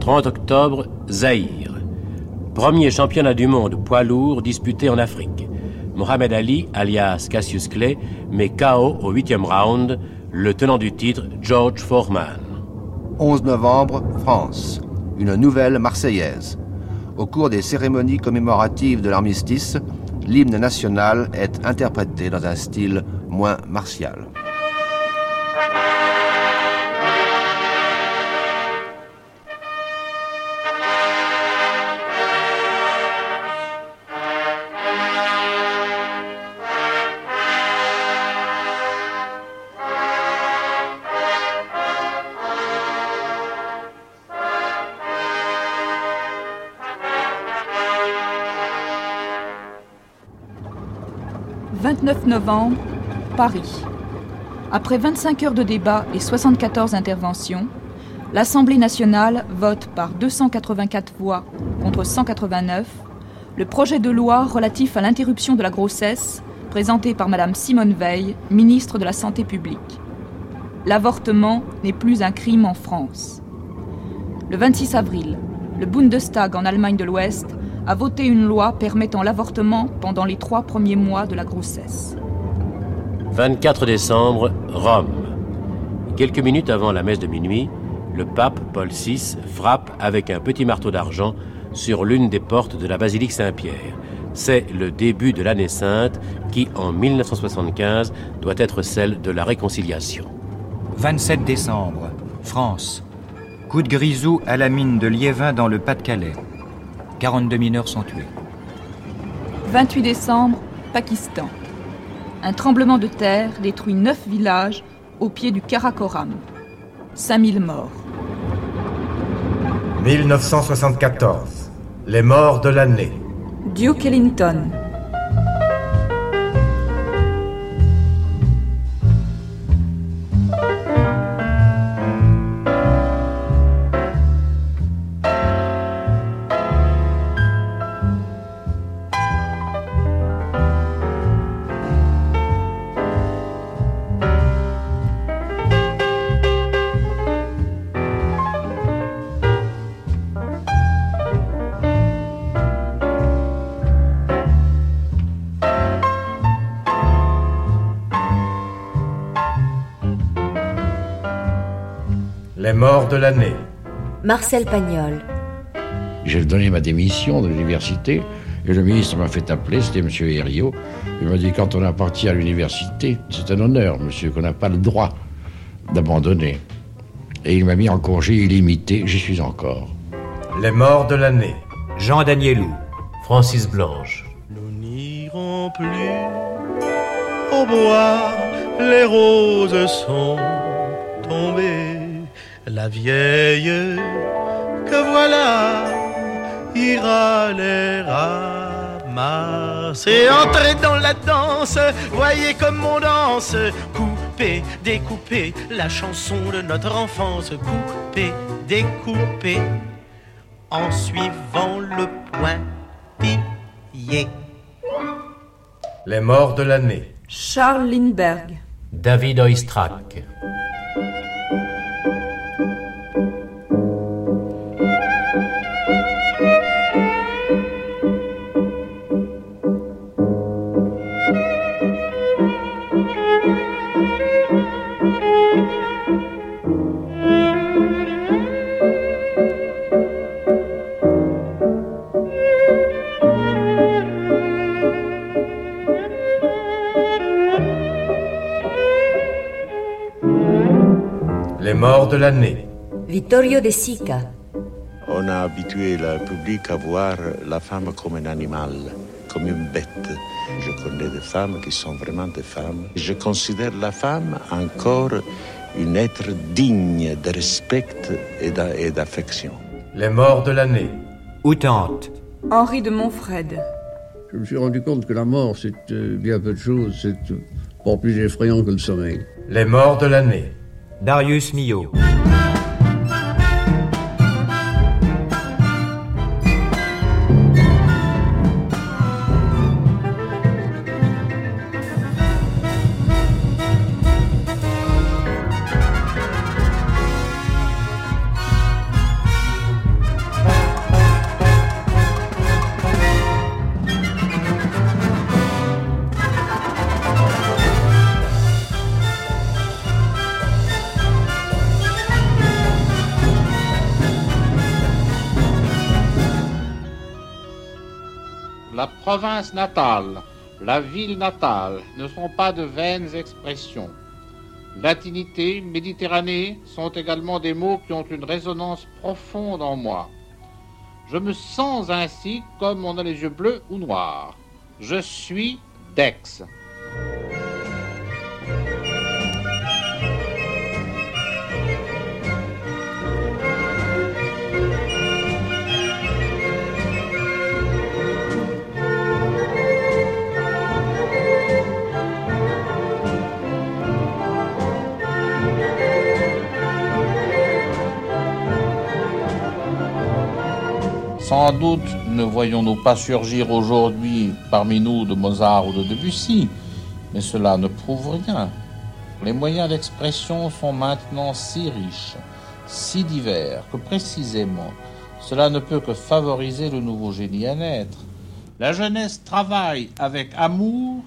30 octobre, Zaïre. Premier championnat du monde poids lourd disputé en Afrique. Mohamed Ali, alias Cassius Clay, met KO au huitième round le tenant du titre, George Foreman. 11 novembre, France. Une nouvelle Marseillaise. Au cours des cérémonies commémoratives de l'armistice, l'hymne national est interprété dans un style moins martial. 29 novembre, Paris. Après 25 heures de débat et 74 interventions, l'Assemblée nationale vote par 284 voix contre 189 le projet de loi relatif à l'interruption de la grossesse présenté par Mme Simone Veil, ministre de la Santé publique. L'avortement n'est plus un crime en France. Le 26 avril, le Bundestag en Allemagne de l'Ouest a voté une loi permettant l'avortement pendant les trois premiers mois de la grossesse. 24 décembre, Rome. Quelques minutes avant la messe de minuit, le pape Paul VI frappe avec un petit marteau d'argent sur l'une des portes de la basilique Saint-Pierre. C'est le début de l'année sainte qui, en 1975, doit être celle de la réconciliation. 27 décembre, France. Coup de grisou à la mine de Liévin dans le Pas-de-Calais. 42 mineurs sont tués. 28 décembre, Pakistan. Un tremblement de terre détruit neuf villages au pied du Karakoram. 5000 morts. 1974. Les morts de l'année. Duke Ellington. De l'année. Marcel Pagnol. J'ai donné ma démission de l'université et le ministre m'a fait appeler, c'était M. Herriot. Il m'a dit quand on appartient à l'université, c'est un honneur, monsieur, qu'on n'a pas le droit d'abandonner. Et il m'a mis en congé illimité, j'y suis encore. Les morts de l'année. Jean Danielou. Francis Blanche. Nous n'irons plus au bois, les roses sont tombées. La vieille que voilà ira les ramasser. Entrez dans la danse, voyez comme on danse. Couper, découper la chanson de notre enfance. Couper, découper en suivant le pointillé. Les morts de l'année. Charles Lindbergh. David Oistrakh. De l'année. Vittorio De Sica. On a habitué le public à voir la femme comme un animal, comme une bête. Je connais des femmes qui sont vraiment des femmes. Je considère la femme encore un être digne de respect et d'affection. Les morts de l'année. Outante. Henri de Montfred. Je me suis rendu compte que la mort, c'est euh, bien peu de choses, c'est euh, pas plus effrayant que le sommeil. Les morts de l'année. Darius Milhaud. La ville natale ne sont pas de vaines expressions. Latinité, Méditerranée sont également des mots qui ont une résonance profonde en moi. Je me sens ainsi comme on a les yeux bleus ou noirs. Je suis d'Aix. Sans doute ne voyons-nous pas surgir aujourd'hui parmi nous de Mozart ou de Debussy, mais cela ne prouve rien. Les moyens d'expression sont maintenant si riches, si divers, que précisément cela ne peut que favoriser le nouveau génie à naître. La jeunesse travaille avec amour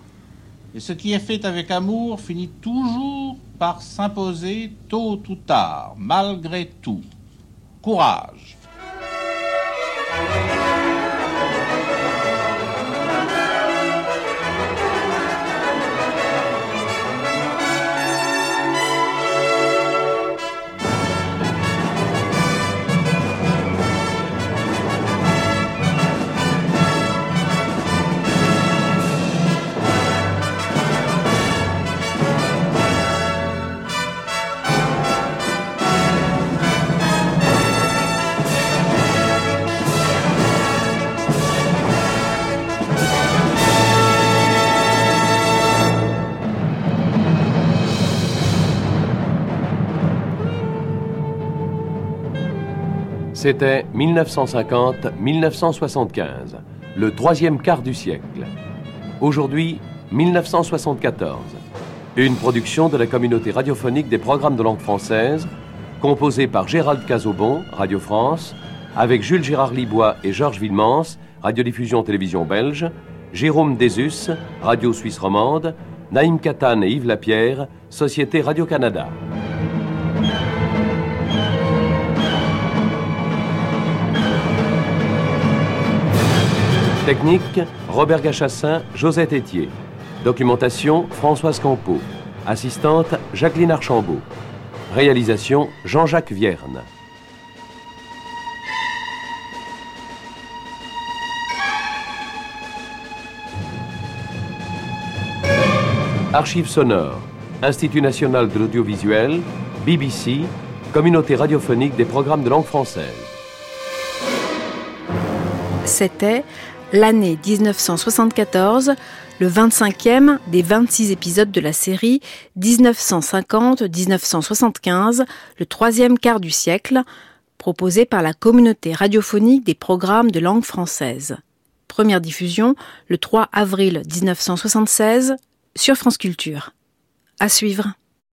Et ce qui est fait avec amour finit toujours par s'imposer tôt ou tard, malgré tout. Courage. C'était 1950-1975, le troisième quart du siècle. Aujourd'hui, 1974. Une production de la communauté radiophonique des programmes de langue française, composée par Gérald Cazobon, Radio France, avec Jules Gérard Libois et Georges Villemans, Radiodiffusion Télévision Belge, Jérôme Desus, Radio Suisse Romande, Naïm Katan et Yves Lapierre, Société Radio-Canada. Technique, Robert Gachassin, Josette Etier. Documentation, Françoise Campeau. Assistante, Jacqueline Archambault. Réalisation, Jean-Jacques Vierne. Archives sonores, Institut national de l'audiovisuel, BBC, Communauté radiophonique des programmes de langue française. C'était l'année 1974, le 25e des 26 épisodes de la série 1950-1975, le troisième quart du siècle, proposé par la communauté radiophonique des programmes de langue française. Première diffusion le 3 avril 1976 sur France Culture. À suivre.